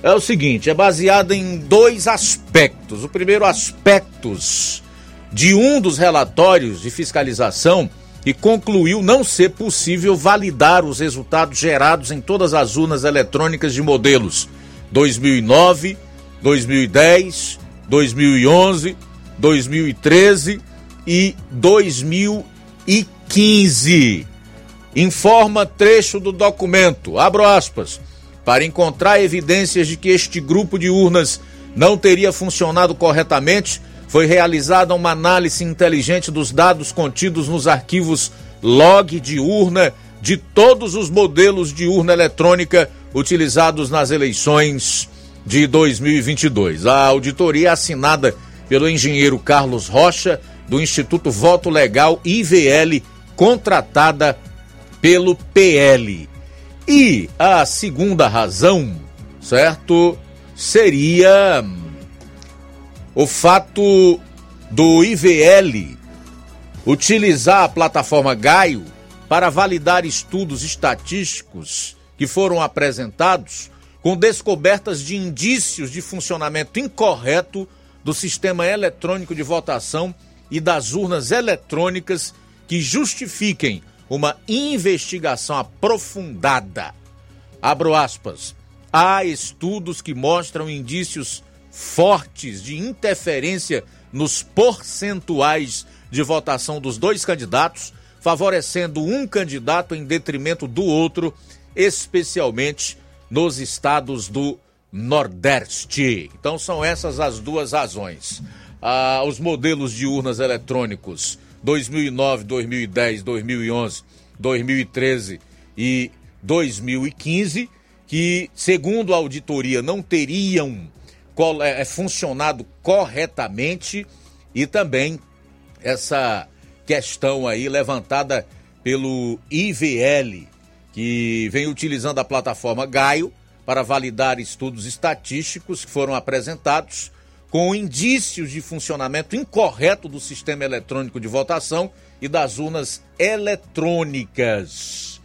É o seguinte, é baseada em dois aspectos. O primeiro aspectos de um dos relatórios de fiscalização e concluiu não ser possível validar os resultados gerados em todas as urnas eletrônicas de modelos 2009, 2010, 2011, 2013 e 2015. informa trecho do documento, abro aspas, para encontrar evidências de que este grupo de urnas não teria funcionado corretamente, foi realizada uma análise inteligente dos dados contidos nos arquivos log de urna de todos os modelos de urna eletrônica utilizados nas eleições de 2022. A auditoria é assinada pelo engenheiro Carlos Rocha, do Instituto Voto Legal IVL, contratada pelo PL. E a segunda razão, certo, seria o fato do IVL utilizar a plataforma Gaio para validar estudos estatísticos que foram apresentados com descobertas de indícios de funcionamento incorreto do sistema eletrônico de votação e das urnas eletrônicas que justifiquem uma investigação aprofundada. Abro aspas. Há estudos que mostram indícios fortes de interferência nos percentuais de votação dos dois candidatos, favorecendo um candidato em detrimento do outro, especialmente nos estados do Nordeste. Então são essas as duas razões. Ah, os modelos de urnas eletrônicos 2009, 2010, 2011, 2013 e 2015, que, segundo a auditoria, não teriam é, é, funcionado corretamente e também essa questão aí levantada pelo IVL, que vem utilizando a plataforma Gaio para validar estudos estatísticos que foram apresentados com indícios de funcionamento incorreto do sistema eletrônico de votação e das urnas eletrônicas,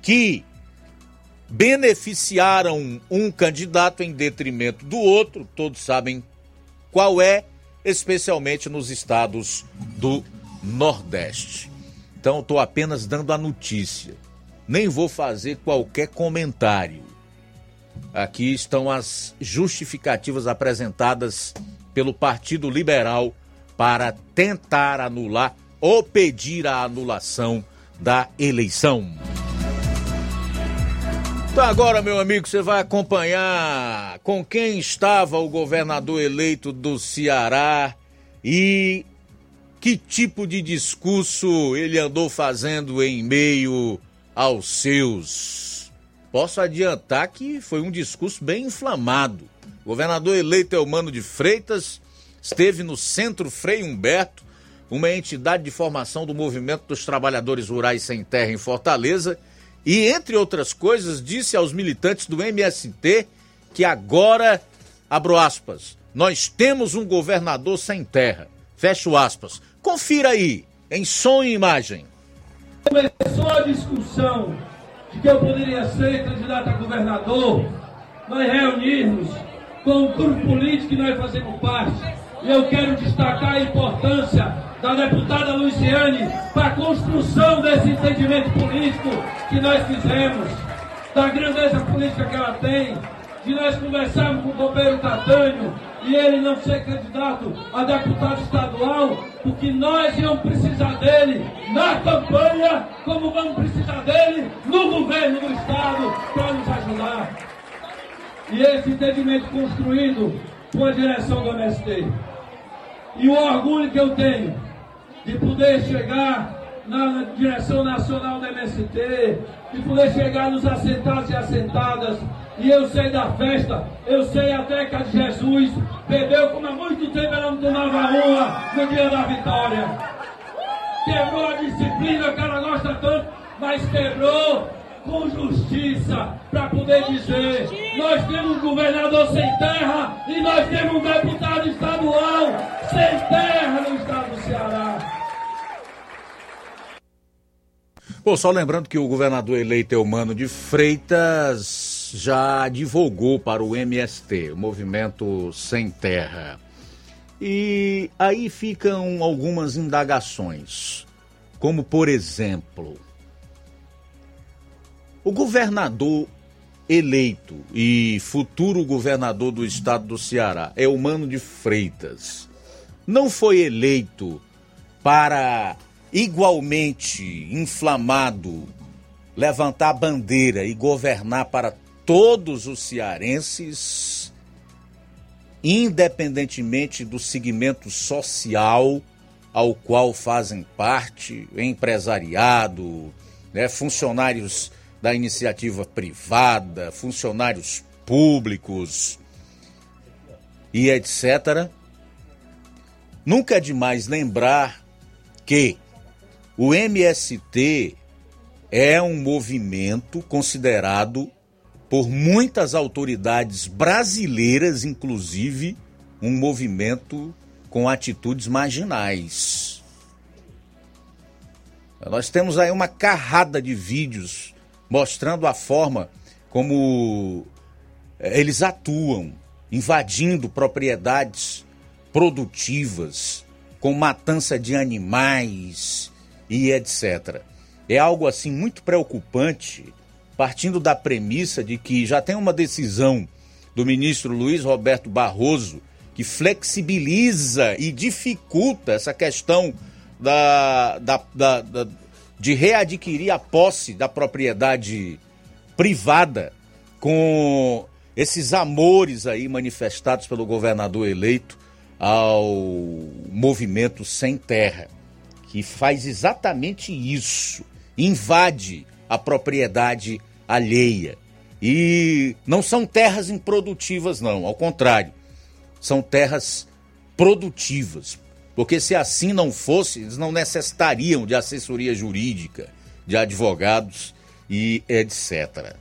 que beneficiaram um candidato em detrimento do outro, todos sabem qual é, especialmente nos estados do Nordeste. Então, estou apenas dando a notícia, nem vou fazer qualquer comentário. Aqui estão as justificativas apresentadas pelo Partido Liberal para tentar anular ou pedir a anulação da eleição. Então agora, meu amigo, você vai acompanhar com quem estava o governador eleito do Ceará e que tipo de discurso ele andou fazendo em meio aos seus. Posso adiantar que foi um discurso bem inflamado. O governador eleito Elmano de Freitas esteve no Centro Frei Humberto, uma entidade de formação do Movimento dos Trabalhadores Rurais Sem Terra em Fortaleza, e, entre outras coisas, disse aos militantes do MST que agora, abro aspas, nós temos um governador sem terra. Fecho aspas. Confira aí, em som e imagem. Começou a discussão de que eu poderia ser candidato a governador, nós reunirmos com o grupo político que nós fazemos parte. E eu quero destacar a importância da deputada Luciane para a construção desse entendimento político que nós fizemos, da grandeza política que ela tem, de nós conversarmos com o companheiro Catânio e ele não ser candidato a deputado estadual, porque nós íamos precisar dele na campanha, como vamos precisar dele no governo do Estado para nos ajudar. E esse entendimento construído com a direção do MST. E o orgulho que eu tenho de poder chegar na direção nacional do MST, de poder chegar nos assentados e assentadas. E eu sei da festa, eu sei até que a de Jesus bebeu como há muito tempo ela não tomava uma no dia da vitória. Quebrou a disciplina que ela gosta tanto, mas quebrou com justiça para poder dizer: nós temos um governador sem terra e nós temos um deputado estadual sem terra no estado do Ceará. Pô, só lembrando que o governador eleito Eumano de Freitas já divulgou para o MST, o Movimento Sem Terra. E aí ficam algumas indagações, como por exemplo, o governador eleito e futuro governador do estado do Ceará, Humano de Freitas, não foi eleito para igualmente inflamado levantar a bandeira e governar para todos os cearenses, independentemente do segmento social ao qual fazem parte, empresariado, né, funcionários da iniciativa privada, funcionários públicos e etc. Nunca é demais lembrar que o MST é um movimento considerado por muitas autoridades brasileiras, inclusive, um movimento com atitudes marginais. Nós temos aí uma carrada de vídeos mostrando a forma como eh, eles atuam, invadindo propriedades produtivas, com matança de animais e etc. É algo assim muito preocupante partindo da premissa de que já tem uma decisão do ministro Luiz Roberto Barroso que flexibiliza e dificulta essa questão da, da, da, da de readquirir a posse da propriedade privada com esses amores aí manifestados pelo governador eleito ao movimento sem terra, que faz exatamente isso, invade a propriedade alheia. E não são terras improdutivas, não, ao contrário, são terras produtivas. Porque se assim não fosse, eles não necessitariam de assessoria jurídica, de advogados e etc.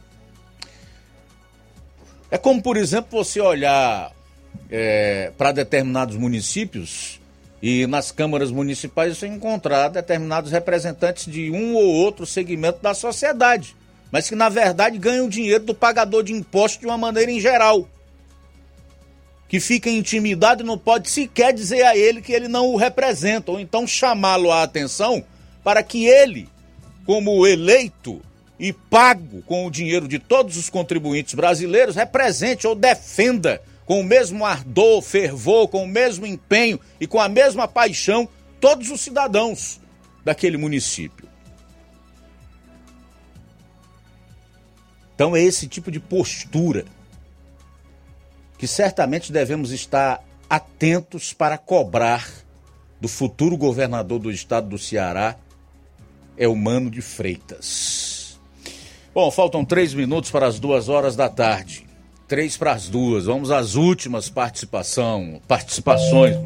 É como, por exemplo, você olhar é, para determinados municípios e nas câmaras municipais você encontrar determinados representantes de um ou outro segmento da sociedade, mas que na verdade ganham dinheiro do pagador de impostos de uma maneira em geral. Que fica intimidado e não pode sequer dizer a ele que ele não o representa, ou então chamá-lo à atenção para que ele, como eleito e pago com o dinheiro de todos os contribuintes brasileiros, represente ou defenda com o mesmo ardor, fervor, com o mesmo empenho e com a mesma paixão todos os cidadãos daquele município. Então é esse tipo de postura que certamente devemos estar atentos para cobrar do futuro governador do estado do Ceará, é o Mano de Freitas. Bom, faltam três minutos para as duas horas da tarde. Três para as duas. Vamos às últimas participação, participações.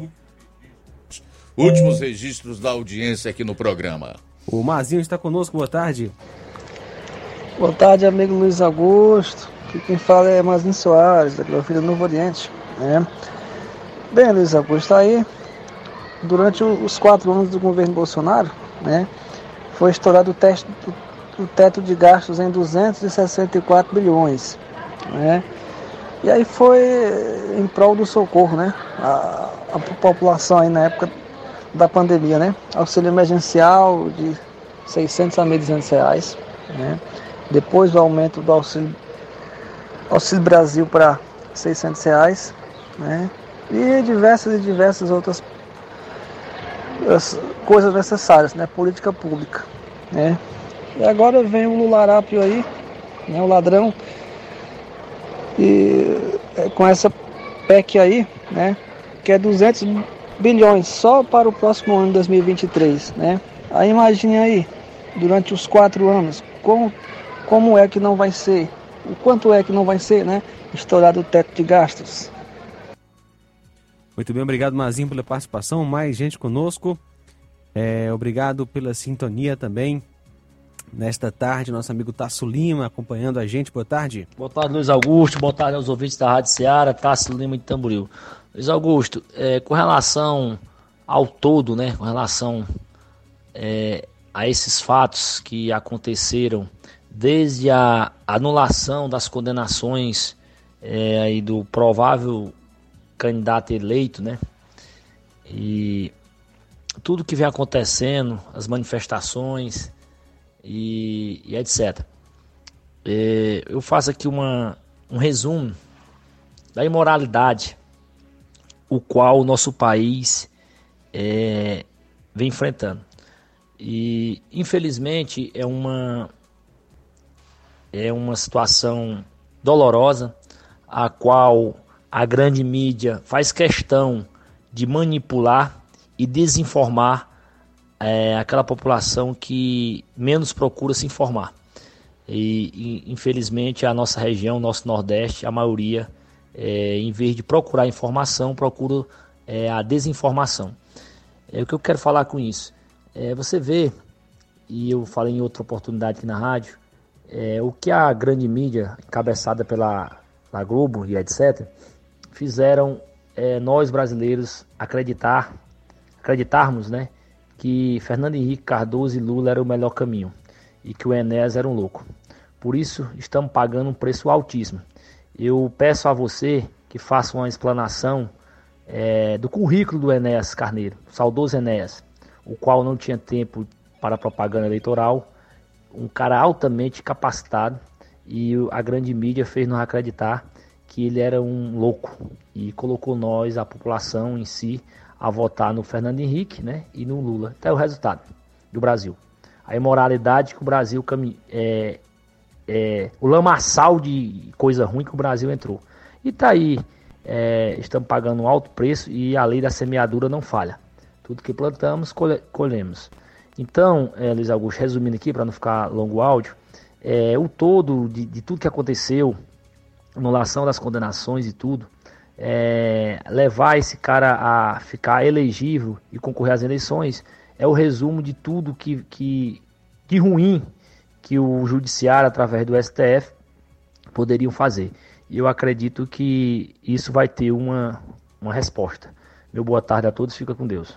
Últimos registros da audiência aqui no programa. O Mazinho está conosco, boa tarde. Boa tarde, amigo Luiz Augusto. Aqui quem fala é Mazinho Soares, da Grafia do Novo Oriente. Né? Bem, Luiz Augusto, aí, durante os quatro anos do governo Bolsonaro, né, foi estourado o, teste, o teto de gastos em 264 bilhões. Né? E aí foi em prol do socorro, né? A, a população aí na época da pandemia, né? Auxílio emergencial de 600 a 1.200 reais, né? Depois o aumento do auxílio, auxílio Brasil para 600 reais, né? E diversas e diversas outras coisas necessárias, né? Política pública, né? E agora vem o Lularápio aí, né? O ladrão e é, com essa PEC aí, né, que é 200 bilhões só para o próximo ano 2023, né? Aí imagine aí, durante os quatro anos, como, como é que não vai ser, o quanto é que não vai ser, né, estourado o teto de gastos. Muito bem, obrigado Mazinho pela participação, mais gente conosco, é, obrigado pela sintonia também, nesta tarde, nosso amigo Tasso Lima acompanhando a gente. Boa tarde. Boa tarde, Luiz Augusto. Boa tarde aos ouvintes da Rádio Ceará, Tasso Lima de Tamboril. Luiz Augusto, é, com relação ao todo, né, com relação é, a esses fatos que aconteceram desde a anulação das condenações é, do provável candidato eleito, né, e tudo que vem acontecendo, as manifestações, e, e etc. É, eu faço aqui uma, um resumo da imoralidade o qual o nosso país é, vem enfrentando. E infelizmente é uma, é uma situação dolorosa, a qual a grande mídia faz questão de manipular e desinformar é, aquela população que menos procura se informar. E, e, infelizmente a nossa região, nosso Nordeste, a maioria, é, em vez de procurar informação, procura é, a desinformação. É o que eu quero falar com isso. É, você vê, e eu falei em outra oportunidade aqui na rádio, é, o que a grande mídia, encabeçada pela, pela Globo e etc., fizeram é, nós brasileiros acreditar, acreditarmos, né, que Fernando Henrique Cardoso e Lula era o melhor caminho e que o Enéas era um louco. Por isso, estamos pagando um preço altíssimo. Eu peço a você que faça uma explanação é, do currículo do Enéas Carneiro, saudoso Enéas, o qual não tinha tempo para propaganda eleitoral, um cara altamente capacitado e a grande mídia fez nos acreditar que ele era um louco e colocou nós, a população em si, a votar no Fernando Henrique né, e no Lula. Até o resultado do Brasil. A imoralidade que o Brasil é, é, o lamaçal de coisa ruim que o Brasil entrou. E tá aí, é, estamos pagando um alto preço e a lei da semeadura não falha. Tudo que plantamos, colhe, colhemos. Então, é, Luiz Augusto, resumindo aqui para não ficar longo o áudio, é, o todo de, de, tudo que aconteceu, anulação das condenações e tudo, é, levar esse cara a ficar elegível e concorrer às eleições é o resumo de tudo que, que de ruim que o judiciário, através do STF, poderiam fazer. E eu acredito que isso vai ter uma, uma resposta. Meu boa tarde a todos, fica com Deus.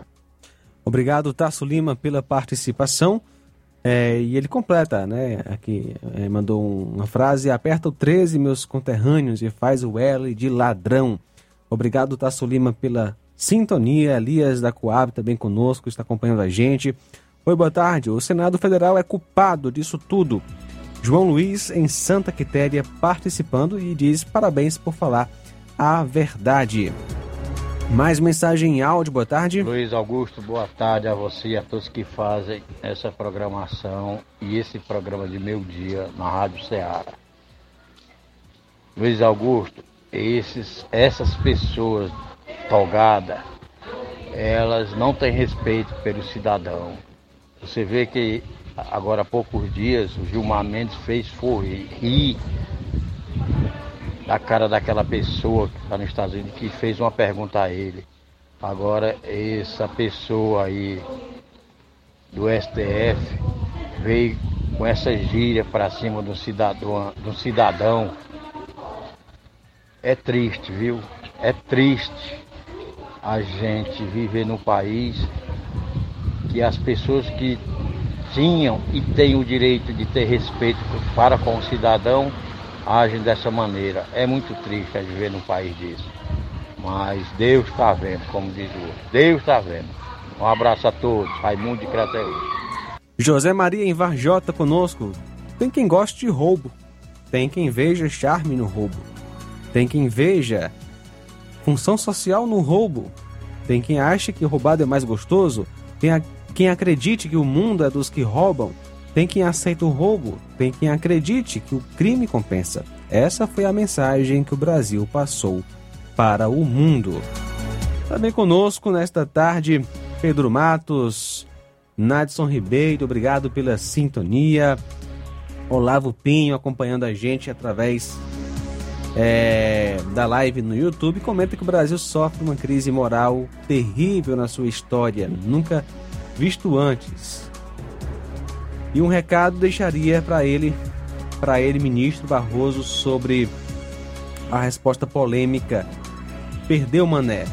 Obrigado, Tasso Lima, pela participação. É, e ele completa, né? Aqui é, mandou uma frase: aperta o 13, meus conterrâneos, e faz o L de ladrão. Obrigado, Tasso Lima, pela sintonia. Elias da Coab também conosco, está acompanhando a gente. Oi, boa tarde. O Senado Federal é culpado disso tudo. João Luiz, em Santa Quitéria, participando e diz parabéns por falar a verdade. Mais mensagem em áudio, boa tarde. Luiz Augusto, boa tarde a você e a todos que fazem essa programação e esse programa de meio dia na Rádio Ceará. Luiz Augusto, esses, essas pessoas togadas, elas não têm respeito pelo cidadão. Você vê que agora há poucos dias o Gilmar Mendes fez foi rir da cara daquela pessoa que está nos Estados Unidos que fez uma pergunta a ele. Agora essa pessoa aí do STF veio com essa gíria para cima do cidadão, do cidadão. É triste, viu? É triste a gente viver num país que as pessoas que tinham e têm o direito de ter respeito para com o cidadão agem dessa maneira. É muito triste a viver num país disso. Mas Deus está vendo, como diz o outro. Deus está vendo. Um abraço a todos. Raimundo de Crateus. José Maria em Varjota conosco. Tem quem goste de roubo. Tem quem veja charme no roubo. Tem quem veja função social no roubo. Tem quem ache que roubado é mais gostoso. Tem a, quem acredite que o mundo é dos que roubam. Tem quem aceita o roubo, tem quem acredite que o crime compensa. Essa foi a mensagem que o Brasil passou para o mundo. Também conosco nesta tarde, Pedro Matos, Nadson Ribeiro, obrigado pela sintonia. Olavo Pinho acompanhando a gente através é, da live no YouTube. Comenta que o Brasil sofre uma crise moral terrível na sua história, nunca visto antes. E um recado deixaria para ele, para ele, ministro Barroso, sobre a resposta polêmica. Perdeu Mané.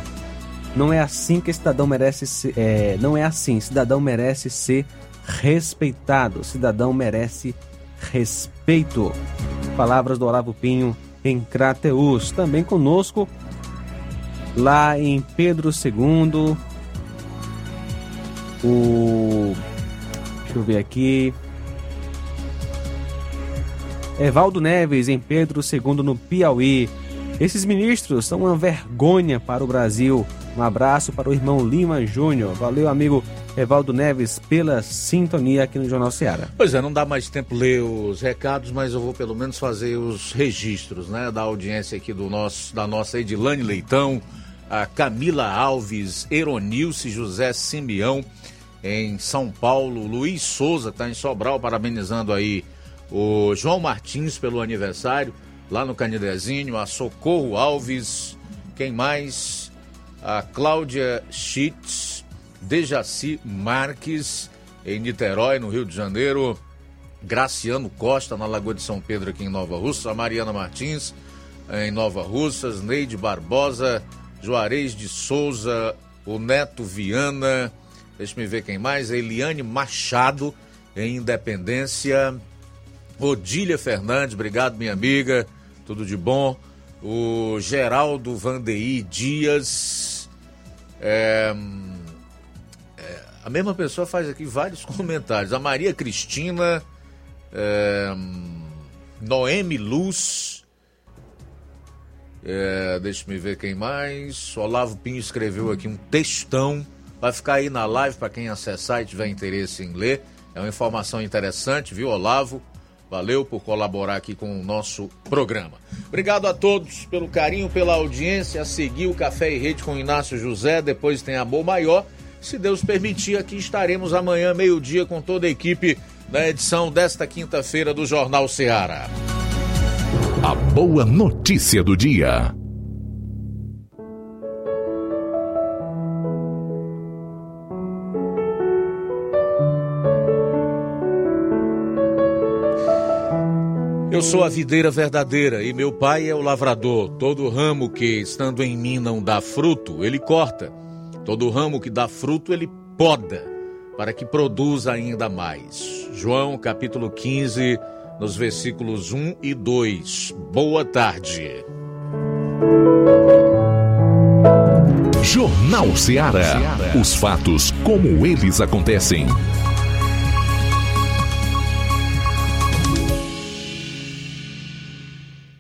Não é assim que cidadão merece ser. É, não é assim. Cidadão merece ser respeitado. Cidadão merece respeito. Palavras do Olavo Pinho em Crateus. Também conosco lá em Pedro II. O Deixa eu ver aqui. Evaldo Neves, em Pedro II, no Piauí. Esses ministros são uma vergonha para o Brasil. Um abraço para o irmão Lima Júnior. Valeu, amigo Evaldo Neves, pela sintonia aqui no Jornal Seara. Pois é, não dá mais tempo ler os recados, mas eu vou pelo menos fazer os registros, né, da audiência aqui do nosso, da nossa Edilane Leitão, a Camila Alves, Eronilce José Simeão, em São Paulo, Luiz Souza, está em Sobral, parabenizando aí o João Martins pelo aniversário, lá no Canidezinho, a Socorro Alves, quem mais? A Cláudia Schitz, Dejaci Marques, em Niterói, no Rio de Janeiro, Graciano Costa, na Lagoa de São Pedro, aqui em Nova Russa, Mariana Martins, em Nova Russas, Neide Barbosa, Juarez de Souza, o Neto Viana, deixa me ver quem mais, Eliane Machado, em Independência, Odília Fernandes, obrigado minha amiga, tudo de bom, o Geraldo Vandeir Dias, é, a mesma pessoa faz aqui vários comentários, a Maria Cristina, é, Noemi Luz, é, deixa me ver quem mais. Olavo Pinho escreveu aqui um textão. Vai ficar aí na live para quem acessar e tiver interesse em ler. É uma informação interessante, viu, Olavo? Valeu por colaborar aqui com o nosso programa. Obrigado a todos pelo carinho, pela audiência. A seguir o Café e Rede com Inácio José. Depois tem Amor Maior. Se Deus permitir, aqui estaremos amanhã, meio-dia, com toda a equipe da edição desta quinta-feira do Jornal Seara. A boa notícia do dia. Eu sou a videira verdadeira e meu pai é o lavrador. Todo ramo que, estando em mim, não dá fruto, ele corta. Todo ramo que dá fruto, ele poda, para que produza ainda mais. João capítulo 15, nos versículos 1 e 2. Boa tarde. Jornal Ceará. Os fatos como eles acontecem.